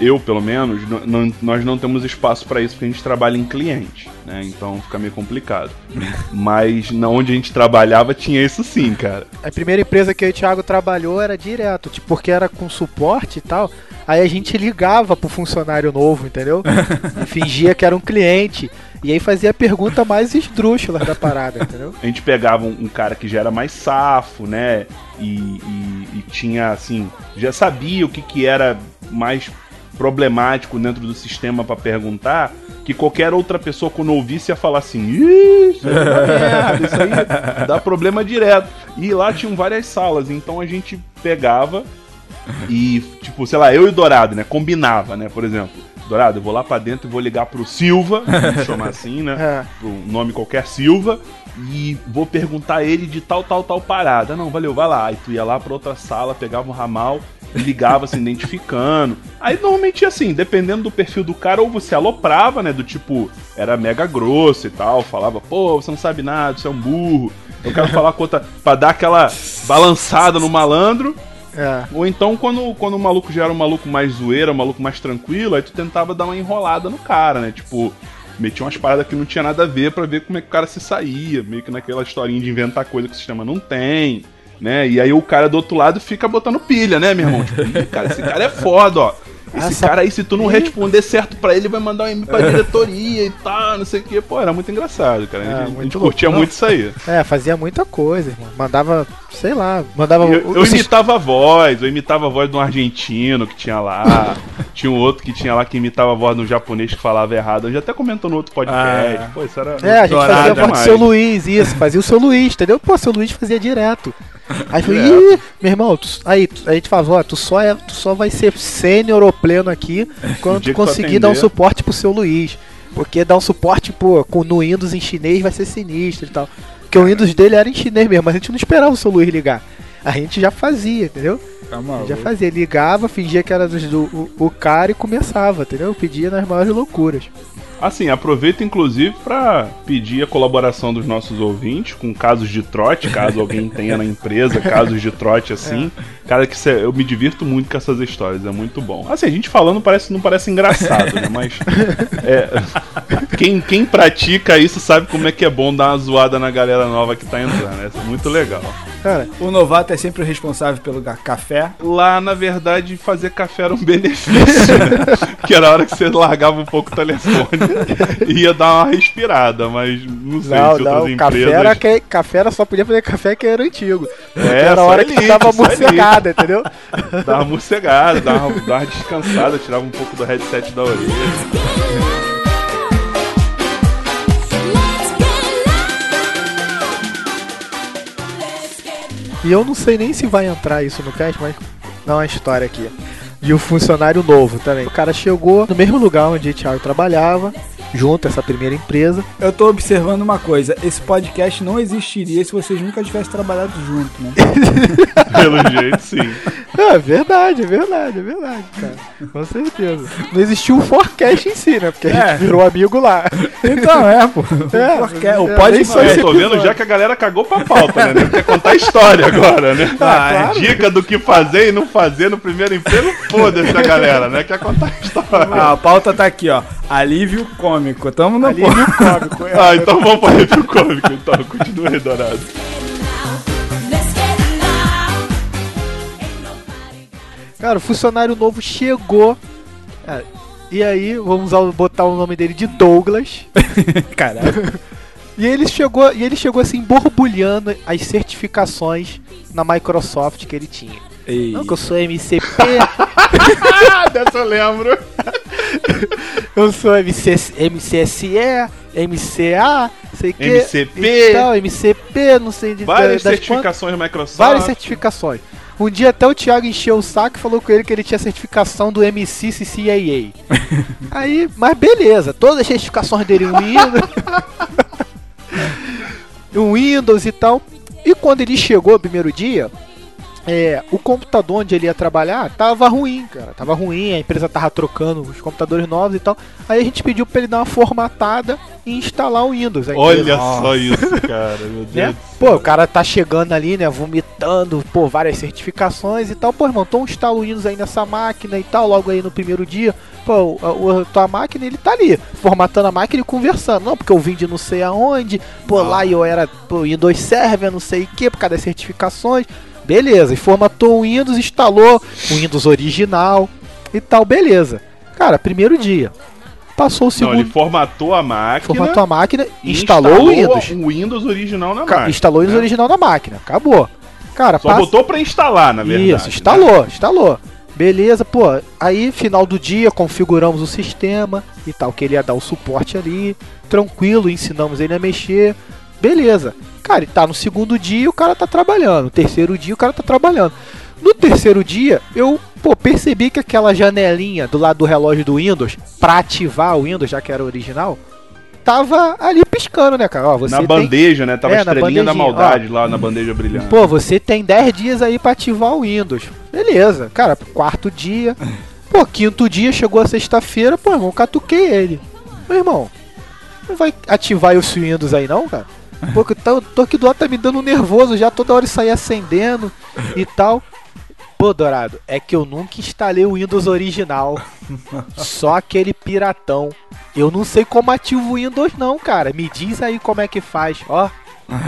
eu pelo menos, não- nós não temos espaço pra isso porque a gente trabalha em cliente, né? Então fica meio complicado. <laughs> Mas na onde a gente trabalhava tinha isso sim, cara. A primeira empresa que o Thiago trabalhou era direto, tipo, porque era com suporte e tal. Aí a gente ligava pro funcionário novo, entendeu? <laughs> E fingia que era um cliente. E aí fazia a pergunta mais esdrúxula da parada, entendeu? A gente pegava um, um cara que já era mais safo, né? E, e- e tinha assim, já sabia o que, que era mais problemático dentro do sistema pra perguntar. Que qualquer outra pessoa, quando ouvisse, ia falar assim: isso aí dá merda, isso aí dá problema direto. E lá tinham várias salas, então a gente pegava e, tipo, sei lá, eu e o Dourado, né? Combinava, né? Por exemplo, Dourado, eu vou lá pra dentro e vou ligar pro Silva, vamos <laughs> chamar assim, né? É. Pro nome qualquer Silva, e vou perguntar a ele de tal, tal, tal parada. Não, valeu, vai lá. Aí tu ia lá pra outra sala, pegava um ramal, ligava se identificando. Aí normalmente assim, dependendo do perfil do cara, ou você aloprava, né? Do tipo, era mega grosso e tal, falava, pô, você não sabe nada, você é um burro. Eu quero falar com outra. pra dar aquela balançada no malandro. É. Ou então, quando, quando o maluco já era um maluco mais zoeira, um maluco mais tranquilo, aí tu tentava dar uma enrolada no cara, né? Tipo, metia umas paradas que não tinha nada a ver pra ver como é que o cara se saía, meio que naquela historinha de inventar coisa que o sistema não tem, né? E aí o cara do outro lado fica botando pilha, né, meu irmão? Tipo, "Ih, cara, esse cara é foda, ó. Esse Essa- cara aí, se tu não responder certo pra ele, vai mandar um e-mail pra diretoria e tal, não sei o quê. Pô, era muito engraçado, cara. É, a gente, a gente curtia muito isso aí. É, fazia muita coisa, irmão. Mandava, sei lá, mandava. Eu, eu imitava a voz, eu imitava a voz de um argentino que tinha lá. <laughs> Tinha um outro que tinha lá que imitava a voz no japonês que falava errado. A gente até comentou no outro podcast. Ah, é. Pô, isso era. É, a gente fazia a voz do seu Luiz, isso, fazia o seu Luiz, entendeu? Pô, seu Luiz fazia direto. Aí foi, <laughs> ih, meu irmão, tu- aí tu- a gente falava, ó, tu só, é, tu só vai ser sênior ou pleno aqui <laughs> quando conseguir dar um suporte pro seu Luiz. Porque dar um suporte, pô, com, no Windows em chinês vai ser sinistro e tal. Porque o Windows dele era em chinês mesmo, mas a gente não esperava o seu Luiz ligar. A gente já fazia, entendeu? Tá A maluco. gente já fazia, ligava, fingia que era do, do- o, o cara e começava, entendeu? Pedia nas maiores loucuras. Assim, aproveito inclusive pra pedir a colaboração dos nossos ouvintes com casos de trote, caso alguém <laughs> tenha na empresa casos de trote assim. Cara, que cê- eu me divirto muito com essas histórias, é muito bom. Assim, a gente falando parece, não parece engraçado, né? Mas é, quem, quem pratica isso sabe como é que é bom dar uma zoada na galera nova que tá entrando. né? É muito legal. Cara, O novato é sempre o responsável pelo café. Lá, na verdade, fazer café era um benefício, né? <laughs> Que era a hora que você largava um pouco o telefone <laughs> ia dar uma respirada, mas não sei Não, se não, outras café empresas... era, que, café era só podia fazer café que era antigo. É, era a hora que elite, tava morcegada, entendeu? <laughs> Dava uma morcegada, dava, dava uma descansada, tirava um pouco do headset da orelha. E eu não sei nem se vai entrar isso no cast, mas dá uma história aqui. De um funcionário novo também. O cara chegou no mesmo lugar onde o Thiago trabalhava, junto a essa primeira empresa. Eu tô observando uma coisa: esse podcast não existiria se vocês nunca tivessem trabalhado junto, né? <laughs> Pelo jeito, sim. É verdade, é verdade, é verdade, cara. Com certeza. Não existiu o forecast em si, né? Porque a É. gente virou amigo lá. Então, é, pô. É, Porque é, o podcast. só esse Eu tô vendo já que a galera cagou pra pauta, né? Quer contar a história agora, né? Ah, claro. Dica do que fazer e não fazer no primeiro emprego, foda-se a galera, né? Quer contar a história. Ah, a pauta tá aqui, ó. Alívio cômico. Tamo no Alívio cômico. é. <laughs> Ah, então vamos para o cômico, então. Continua aí, Dourado. Cara, o funcionário novo chegou. é, e aí, vamos botar o nome dele de Douglas. <laughs> Caralho. E ele chegou, e ele chegou assim, borbulhando as certificações na Microsoft que ele tinha. Ei. Não, que eu sou MCP, <laughs> dessa eu lembro. <laughs> eu sou MC, MCSE, MCA, sei que. MCP. e tal, MCP, não sei de Várias das certificações Microsoft. Várias certificações. Um dia até o Thiago encheu o saco e falou com ele que ele tinha certificação do MCCCAA. <laughs> Aí, mas beleza, todas as certificações dele um Windows, um Windows e tal. E quando ele chegou no primeiro dia, é, o computador onde ele ia trabalhar tava ruim, cara. Tava ruim, a empresa tava trocando os computadores novos e tal. Aí a gente pediu pra ele dar uma formatada e instalar o Windows. Olha só isso, <laughs> cara. Meu Deus. né? do céu. Pô, o cara tá chegando ali, né, vomitando, pô, várias certificações e tal. Pô, irmão, então instala o Windows aí nessa máquina e tal, logo aí no primeiro dia. Pô, a, a tua máquina, ele tá ali, formatando a máquina e conversando. Não, porque eu vim de não sei aonde, pô, lá eu era pô, Windows Server, não sei o que, por causa das certificações. Beleza, e formatou o Windows, instalou o Windows original e tal, beleza. Cara, primeiro dia. Passou o Não, segundo, ele formatou a máquina. formatou a máquina, e instalou, o Windows. o Windows original na Ca- máquina. instalou o Windows né? original na máquina. Acabou. Cara, Só passa- botou pra instalar, na verdade. Isso, né? instalou, instalou. Beleza, pô. Aí, final do dia, configuramos o sistema e tal, que ele ia dar o suporte ali. Tranquilo, ensinamos ele a mexer. Beleza. Cara, ele tá no segundo dia o cara tá trabalhando. No terceiro dia o cara tá trabalhando. No terceiro dia, eu pô, percebi que aquela janelinha do lado do relógio do Windows, pra ativar o Windows, já que era original, tava ali piscando, né, cara? Ó, você Na tem- bandeja, né? Tava É, estrelinha da maldade lá na bandeja brilhante. Pô, você tem 10 dias aí pra ativar o Windows. Beleza, cara, quarto dia. Pô, quinto dia, chegou a sexta-feira, pô, irmão, catuquei ele. Meu irmão, não vai ativar esse Windows aí não, cara? Pô, aqui do lado, tá me dando nervoso já, toda hora isso aí acendendo e tal. Pô, Dourado, é que eu nunca instalei o Windows original. Só aquele piratão. Eu não sei como ativo o Windows não, cara. Me diz aí como é que faz, ó.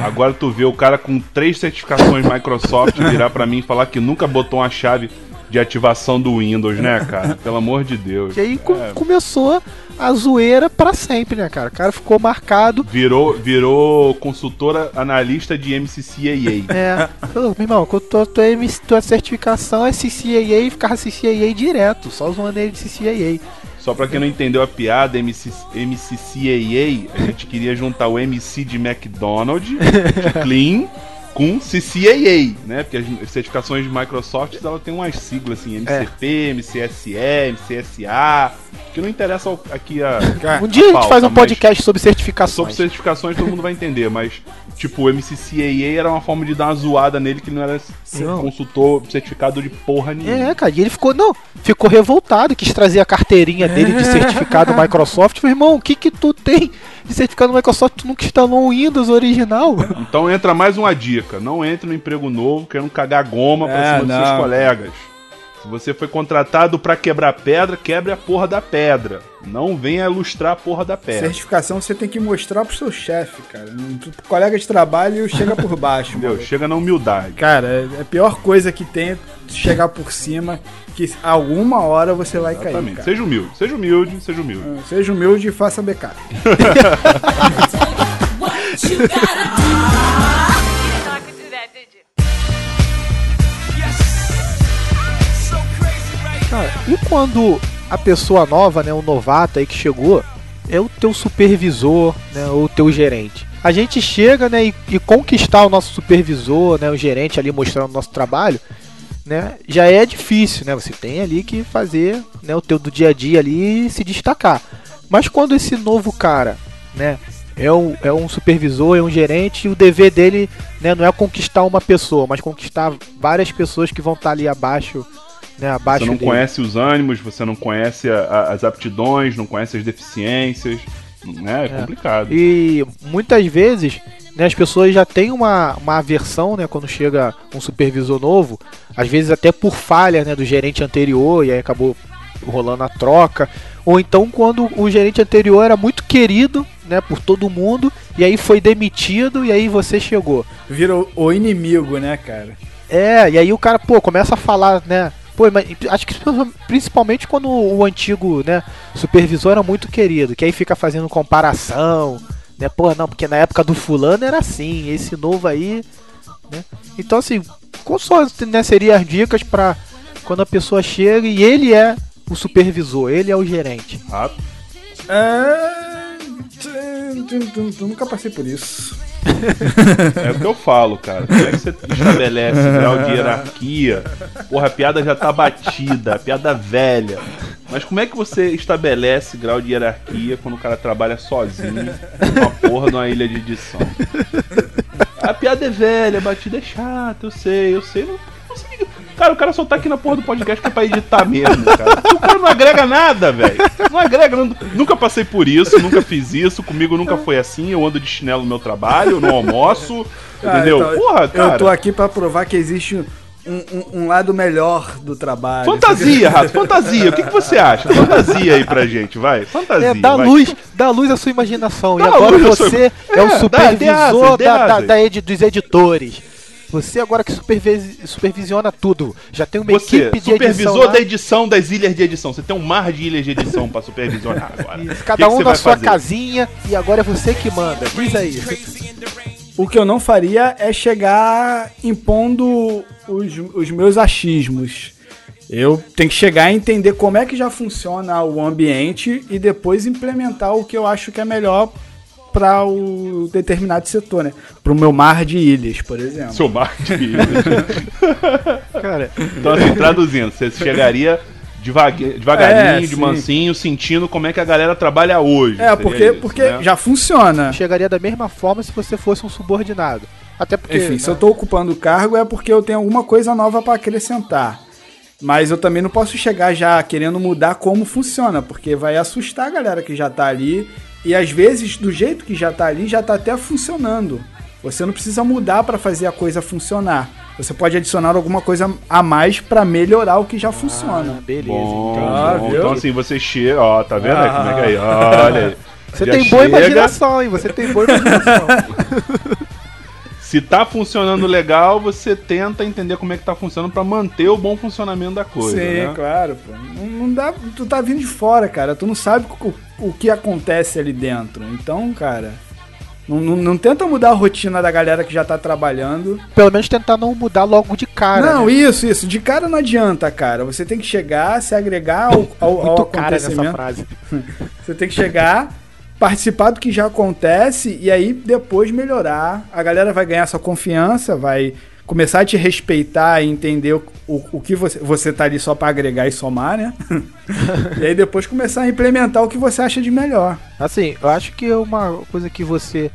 Agora tu vê o cara com três certificações Microsoft virar pra mim e falar que nunca botou uma chave de ativação do Windows, né, cara? Pelo amor de Deus. E aí É, começou a zoeira pra sempre, né, cara? O cara ficou marcado. virou, virou consultora analista de MCCAA. <laughs> É, meu irmão, quando tua, tua, MC tua certificação é CCAA, ficava CCAA direto, só zoando ele de CCAA. Só pra quem não entendeu a piada, MC, MCCAA, a gente queria juntar o MC de McDonald's, de <laughs> Clean, com CCAA, né? Porque as certificações de Microsoft, ela tem umas siglas assim, MCP, MCSE, MCSA, que não interessa aqui a... Um dia a gente pauta, faz um podcast sobre certificações. Sobre certificações todo mundo vai entender, mas tipo, o MCCAA era uma forma de dar uma zoada nele que não era Não. consultor certificado de porra nenhuma. É, cara, e ele ficou, não, ficou revoltado, quis trazer a carteirinha dele de certificado Microsoft. Falei, irmão, o que que tu tem de certificado Microsoft? Tu nunca instalou um Windows original? Então entra mais uma dica: não entre no emprego novo querendo cagar goma pra É, cima dos seus não. colegas. Se você foi contratado pra quebrar pedra, quebre a porra da pedra. Não venha ilustrar a porra da pedra. Certificação você tem que mostrar pro seu chefe, cara. Pro colega de trabalho chega por <laughs> baixo, mano. Chega na humildade. Cara, é a pior coisa que tem é chegar por cima, que alguma hora você vai cair, Exatamente. cara. Seja humilde, seja humilde, seja humilde. Seja humilde e faça backup. <laughs> <laughs> Cara, e quando a pessoa nova, né, o novato aí que chegou, é o teu supervisor, né, ou o teu gerente. A gente chega, né, e, e conquistar o nosso supervisor, né, o gerente ali mostrando o nosso trabalho, né, já é difícil, né? Você tem ali que fazer, né, o teu do dia a dia ali e se destacar. Mas quando esse novo cara, né, é um, é um supervisor, é um gerente, e o dever dele, né, não é conquistar uma pessoa, mas conquistar várias pessoas que vão estar ali abaixo, né, abaixo Você não dele. conhece os ânimos, você não conhece a- a- as aptidões, não conhece as deficiências. Né? É, complicado. E muitas vezes né, as pessoas já têm uma, uma aversão né, quando chega um supervisor novo, às vezes até por falha né, do gerente anterior, e aí acabou rolando a troca. Ou então quando o gerente anterior era muito querido né, por todo mundo, e aí foi demitido, e aí você chegou. Vira o, o inimigo, né, cara? É, e aí o cara, pô, começa a falar, né? Pô, mas acho que principalmente quando o antigo, né, supervisor era muito querido, que aí fica fazendo comparação, né? Pô, não, porque na época do fulano era assim, esse novo aí, né? Então assim, qual só né, seriam as dicas pra quando a pessoa chega e ele é o supervisor, ele é o gerente? Ah, É... Nunca passei por isso. É o que eu falo, cara. Como é que você estabelece grau de hierarquia? Porra, a piada já tá batida, a piada velha. Mas como é que você estabelece grau de hierarquia quando o cara trabalha sozinho numa porra numa ilha de edição? A piada é velha, a batida é chata, eu sei, eu sei. Não, sei. Cara, o cara só tá aqui na porra do podcast que é pra editar mesmo, cara. O cara não agrega nada, velho. Não agrega, não- nunca passei por isso, nunca fiz isso, comigo nunca foi assim. Eu ando de chinelo no meu trabalho, eu não almoço, Ah, entendeu? então, Porra, cara. Eu tô aqui pra provar que existe um, um- um lado melhor do trabalho. Fantasia, <laughs> Rato, fantasia. O que, que você acha? Fantasia aí pra gente, vai. Fantasia. É, dá vai. luz, dá luz à sua imaginação. Dá e agora à sua- você é, É, o dá- dê supervisor dê da, da- da edi- dos editores. Você agora que supervisi- supervisiona tudo. Já tem uma Você, equipe de edição. supervisor lá. da edição das ilhas de edição. Você tem um mar de ilhas de edição pra supervisionar <laughs> agora. Isso, que Cada que um você na sua fazer? casinha e agora é você que manda. Diz aí. O que eu não faria é chegar impondo os, os meus achismos. Eu tenho que chegar e entender como é que já funciona o ambiente e depois implementar o que eu acho que é melhor para o determinado setor, né? Para o meu mar de ilhas, por exemplo. Seu mar de ilhas. <laughs> Cara, Então, assim, traduzindo, você chegaria devaga- devagarinho, É, de mansinho, sentindo como é que a galera trabalha hoje. É, porque, isso, porque né? já funciona. chegaria da mesma forma se você fosse um subordinado. Até porque. Enfim, né, se eu tô ocupando o cargo é porque eu tenho alguma coisa nova para acrescentar. Mas eu também não posso chegar já querendo mudar como funciona, porque vai assustar a galera que já tá ali. E às vezes, do jeito que já tá ali, já tá até funcionando. Você não precisa mudar para fazer a coisa funcionar. Você pode adicionar alguma coisa a mais para melhorar o que já funciona. Ah, beleza, Bom, entendi. Ah? Então, assim, você chega, ó, tá vendo aí Ah. como é que é aí? Olha aí. Você tem boa chega, imaginação, hein? Você tem boa imaginação. <laughs> Se tá funcionando legal, você tenta entender como é que tá funcionando pra manter o bom funcionamento da coisa, Sim, né? claro, pô. Não, não dá. Tu tá vindo de fora, cara. Tu não sabe o, o que acontece ali dentro. Então, cara. Não, não, não tenta mudar a rotina da galera que já tá trabalhando. Pelo menos tentar não mudar logo de cara. não, né? isso, isso. De cara não adianta, cara. Você tem que chegar, se agregar ao, ao, ao Muito cara nessa frase. <laughs> Você tem que chegar, participar do que já acontece e aí depois melhorar. A galera vai ganhar sua confiança, vai começar a te respeitar e entender o, o, que você. Você tá ali só pra agregar e somar, né? <laughs> e aí depois começar a implementar o que você acha de melhor. Assim, eu acho que uma coisa que você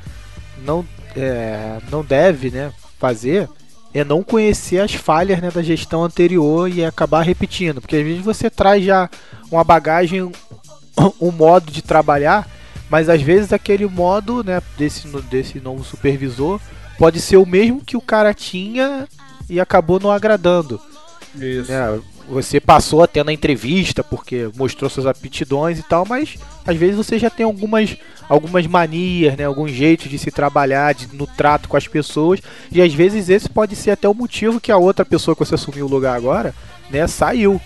não, é, não deve né, fazer é não conhecer as falhas né, da gestão anterior e acabar repetindo. Porque às vezes você traz já uma bagagem, um modo de trabalhar, mas às vezes aquele modo né, desse, desse novo supervisor pode ser o mesmo que o cara tinha e acabou não agradando. Isso. né? Você passou até na entrevista porque mostrou suas aptidões e tal, mas às vezes você já tem algumas, algumas manias, né? Alguns jeitos de se trabalhar, de, no trato com as pessoas, e às vezes esse pode ser até o motivo que a outra pessoa que você assumiu o lugar agora, né, saiu.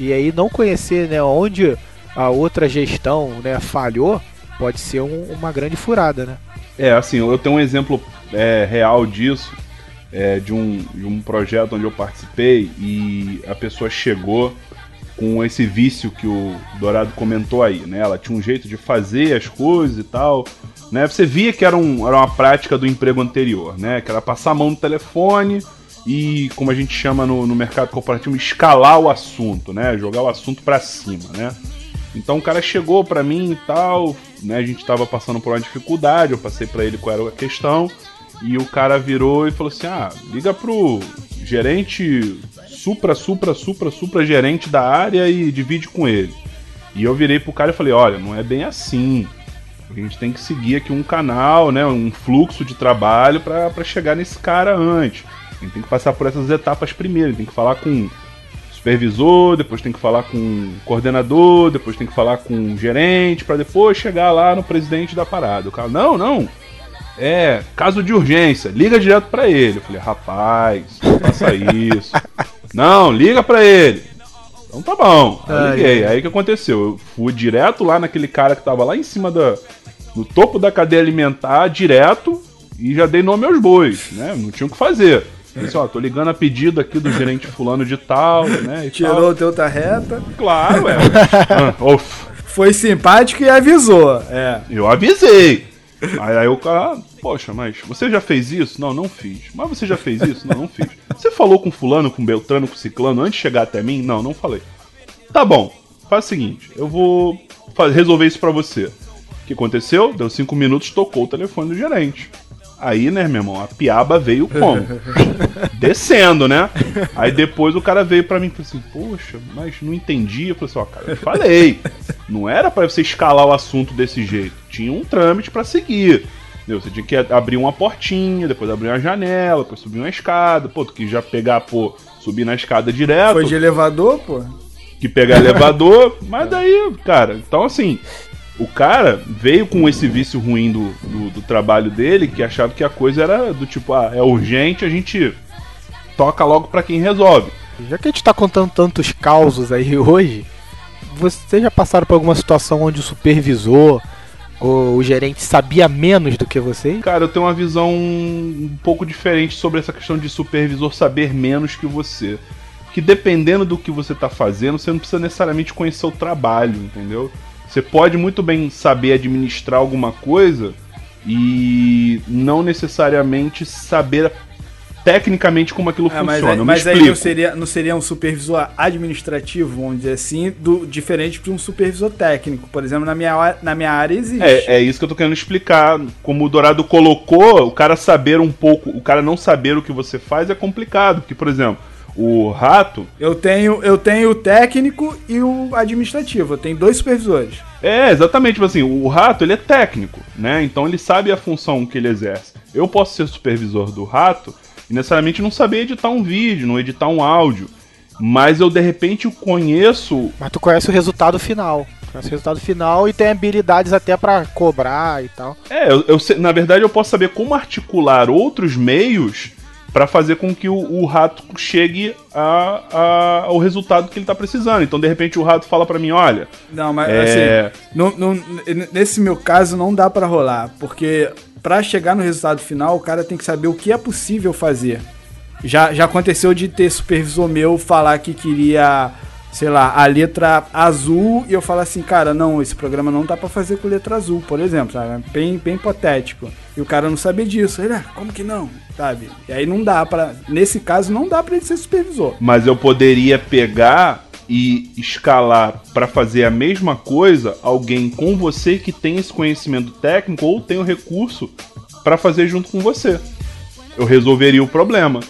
E aí não conhecer, né, onde a outra gestão, né, falhou, pode ser um- uma grande furada, né? É, assim, eu tenho um exemplo é, real disso, é, de, um, de um projeto onde eu participei e a pessoa chegou com esse vício que o Dourado comentou aí, né? Ela tinha um jeito de fazer as coisas e tal, né? Você via que era, um, era uma prática do emprego anterior, né? Que era passar a mão no telefone e, como a gente chama no, no mercado corporativo, escalar o assunto, né? Jogar o assunto pra cima, né? Então o cara chegou pra mim e tal, né? A gente tava passando por uma dificuldade, eu passei pra ele qual era a questão, e o cara virou e falou assim: "Ah, liga pro gerente supra supra supra supra gerente da área e divide com ele". E eu virei pro cara e falei: "Olha, não é bem assim. A gente tem que seguir aqui um canal, né, um fluxo de trabalho pra chegar nesse cara antes. A gente tem que passar por essas etapas primeiro, tem que falar com supervisor, depois tem que falar com o coordenador, depois tem que falar com o gerente, pra depois chegar lá no presidente da parada. O cara, não, não. É, caso de urgência, liga direto pra ele. Eu falei, rapaz, não faça isso. <laughs> não, liga pra ele. Então tá bom. Aí eu liguei. Aí o que aconteceu? Eu fui direto lá naquele cara que tava lá em cima da. no topo da cadeia alimentar, direto, e já dei nome aos bois, né? Não tinha o que fazer. Disse, ó, tô ligando a pedido aqui do gerente fulano de tal, né? Tirou tal. o teu tarreta, Claro, é. <laughs> Ah, foi simpático e avisou. É. eu avisei. Aí, aí o cara, poxa, mas você já fez isso? Não, não fiz. Mas você já fez isso? Não, não fiz. Você falou com fulano, com Beltrano, com Ciclano antes de chegar até mim? Não, não falei. Tá bom, faz o seguinte, eu vou resolver isso pra você. O que aconteceu? Deu cinco minutos, tocou o telefone do gerente. Aí, né, meu irmão, a piaba veio como? <laughs> Descendo, né? Aí depois o cara veio pra mim e falou assim, poxa, mas não entendi. Eu falei assim, ó, cara, eu falei. Não era pra você escalar o assunto desse jeito. Tinha um trâmite pra seguir. Entendeu? Você tinha que abrir uma portinha, depois abrir uma janela, depois subir uma escada. Pô, tu quis já pegar, pô, subir na escada direto Foi de elevador, pô. que pegar elevador, mas daí, cara, então assim, o cara veio com esse vício ruim do, do, do trabalho dele, que achava que a coisa era do tipo, ah, é urgente, a gente toca logo pra quem resolve. Já que a gente tá contando tantos causos aí <laughs> hoje, vocês já passaram por alguma situação onde o supervisor ou o gerente sabia menos do que vocês? Cara, eu tenho uma visão um pouco diferente sobre essa questão de supervisor saber menos que você. Que dependendo do que você tá fazendo, você não precisa necessariamente conhecer o trabalho, entendeu? Você pode muito bem saber administrar alguma coisa e não necessariamente saber tecnicamente como aquilo É, mas funciona. me mas aí não seria, não seria um supervisor administrativo, vamos dizer assim, do, diferente de um supervisor técnico. Por exemplo, na minha, na minha área existe. É, é isso que eu tô querendo explicar. Como o Dourado colocou, o cara saber um pouco, o cara não saber o que você faz é complicado. Porque, por exemplo, o rato. Eu tenho, eu tenho o técnico e o administrativo. Eu tenho dois supervisores. É, exatamente, tipo assim, o rato ele é técnico, né? Então ele sabe a função que ele exerce. Eu posso ser supervisor do rato e necessariamente não saber editar um vídeo, não editar um áudio. Mas eu de repente conheço Mas tu conhece o resultado final. Conhece o resultado final e tem habilidades até pra cobrar e tal. É, eu, eu na verdade eu posso saber como articular outros meios pra fazer com que o, o rato chegue a, a- ao resultado que ele tá precisando. Então, de repente, o rato fala pra mim, olha, Não, mas É. assim, não- não- n- nesse meu caso não dá pra rolar, porque pra chegar no resultado final, o cara tem que saber o que é possível fazer. Já, já aconteceu de ter supervisor meu falar que queria, sei lá, a letra azul e eu falar assim, cara, não, esse programa não dá pra fazer com letra azul, por exemplo, sabe? Bem, bem hipotético. E o cara não sabia disso. Ele, ah, como que não? Sabe? E aí não dá pra. Nesse caso, não dá pra ele ser supervisor. mas eu poderia pegar e escalar pra fazer a mesma coisa alguém com você que tem esse conhecimento técnico ou tem o recurso pra fazer junto com você. Eu resolveria o problema.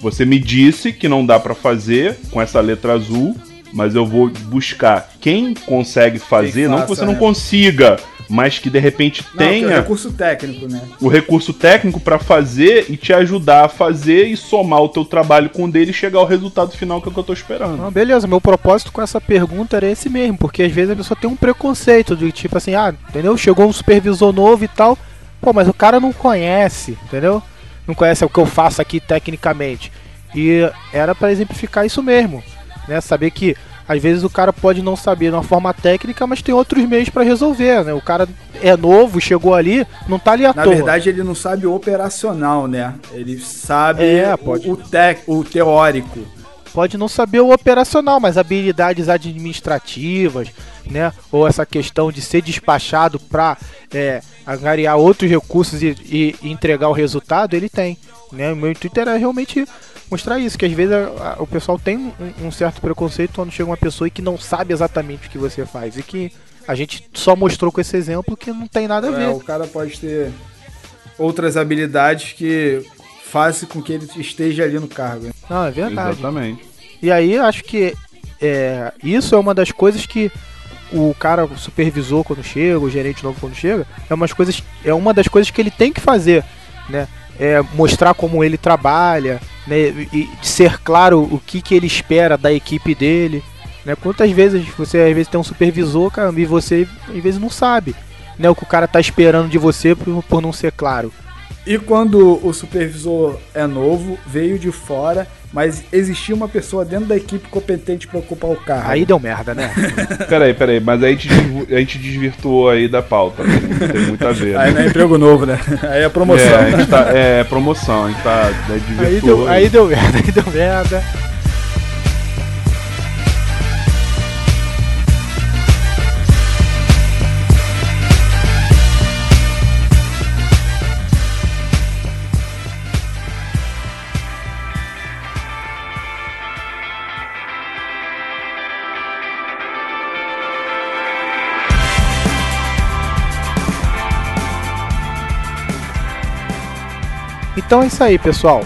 Você me disse que não dá pra fazer com essa letra azul, mas eu vou buscar quem consegue fazer, não que faça, você não né? consiga, mas que de repente Não, é tenha recurso técnico, né? o recurso técnico pra fazer e te ajudar a fazer e somar o teu trabalho com o dele e chegar ao resultado final que é o que eu tô esperando. Não, beleza, meu propósito com essa pergunta era esse mesmo, porque às vezes a pessoa tem um preconceito de tipo assim, ah, entendeu? Chegou um supervisor novo e tal, pô, mas o cara não conhece, entendeu? Não conhece o que eu faço aqui tecnicamente. E era pra exemplificar isso mesmo, né? Saber que às vezes o cara pode não saber de uma forma técnica, mas tem outros meios pra resolver, né? O cara é novo, chegou ali, não tá ali à Na toa. verdade, ele não sabe o operacional, né? Ele sabe É, o- o, tec, o teórico. pode não saber o operacional, mas habilidades administrativas, né? Ou essa questão de ser despachado para angariar outros recursos e, e entregar o resultado, ele tem. Né? O meu intuito era realmente mostrar isso, que às vezes a- a- o pessoal tem um, um certo preconceito quando chega uma pessoa e que não sabe exatamente o que você faz. E que a gente só mostrou com esse exemplo que não tem nada a É, ver. o cara pode ter outras habilidades que fazem com que ele esteja ali no cargo. né? Não, é verdade. Exatamente. E aí acho que é, isso é uma das coisas que o cara, o supervisor quando chega, o gerente novo quando chega, é umas coisas, é uma das coisas que ele tem que fazer, né? É mostrar como ele trabalha, né? E ser claro o que, que ele espera da equipe dele, né? Quantas vezes você às vezes tem um supervisor, cara, e você às vezes não sabe, né? O que o cara tá esperando de você por, por não ser claro. E quando o supervisor é novo, veio de fora, mas existia uma pessoa dentro da equipe competente para ocupar o cargo. Aí deu merda, né? <laughs> Peraí, peraí, mas aí a gente, desvu- a gente desvirtuou aí da pauta. né? Tem muito a ver. Aí né? não é emprego novo, né? Aí é promoção. É, a gente tá, é promoção, a gente tá é, Aí deu, aí deu merda, aí deu merda. Então é isso aí, pessoal.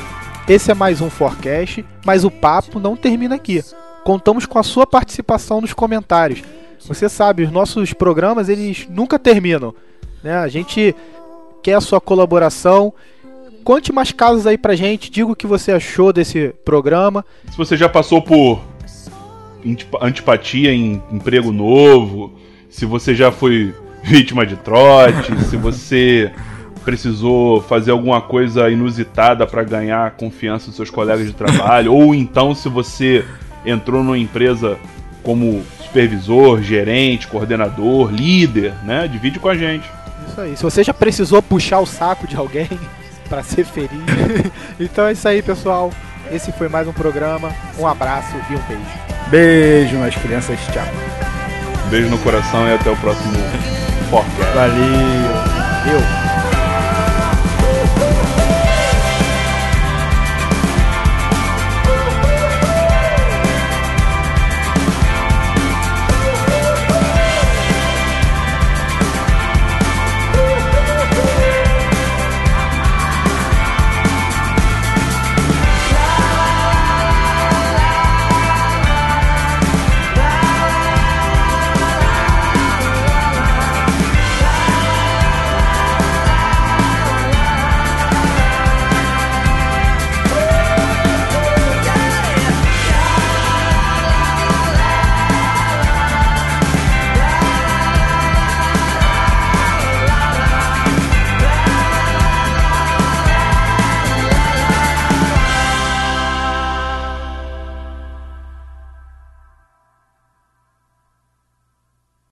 Esse é mais um Forecast, mas o papo não termina aqui. Contamos com a sua participação nos comentários. Você sabe, os nossos programas eles nunca terminam, né? A gente quer a sua colaboração. Conte mais casos aí pra gente, diga o que você achou desse programa. Se você já passou por antipa- antipatia em emprego novo, se você já foi vítima de trote, se você precisou fazer alguma coisa inusitada para ganhar a confiança dos seus colegas de trabalho, ou então se você entrou numa empresa como supervisor, gerente, coordenador, líder, né? Divide com a gente. Isso aí. Se você já precisou puxar o saco de alguém <laughs> pra ser feliz. <laughs> então é isso aí, pessoal. Esse foi mais um programa. Um abraço e um beijo. Beijo, minhas crianças. Tchau. Beijo no coração e até o próximo podcast. Valeu. Eu.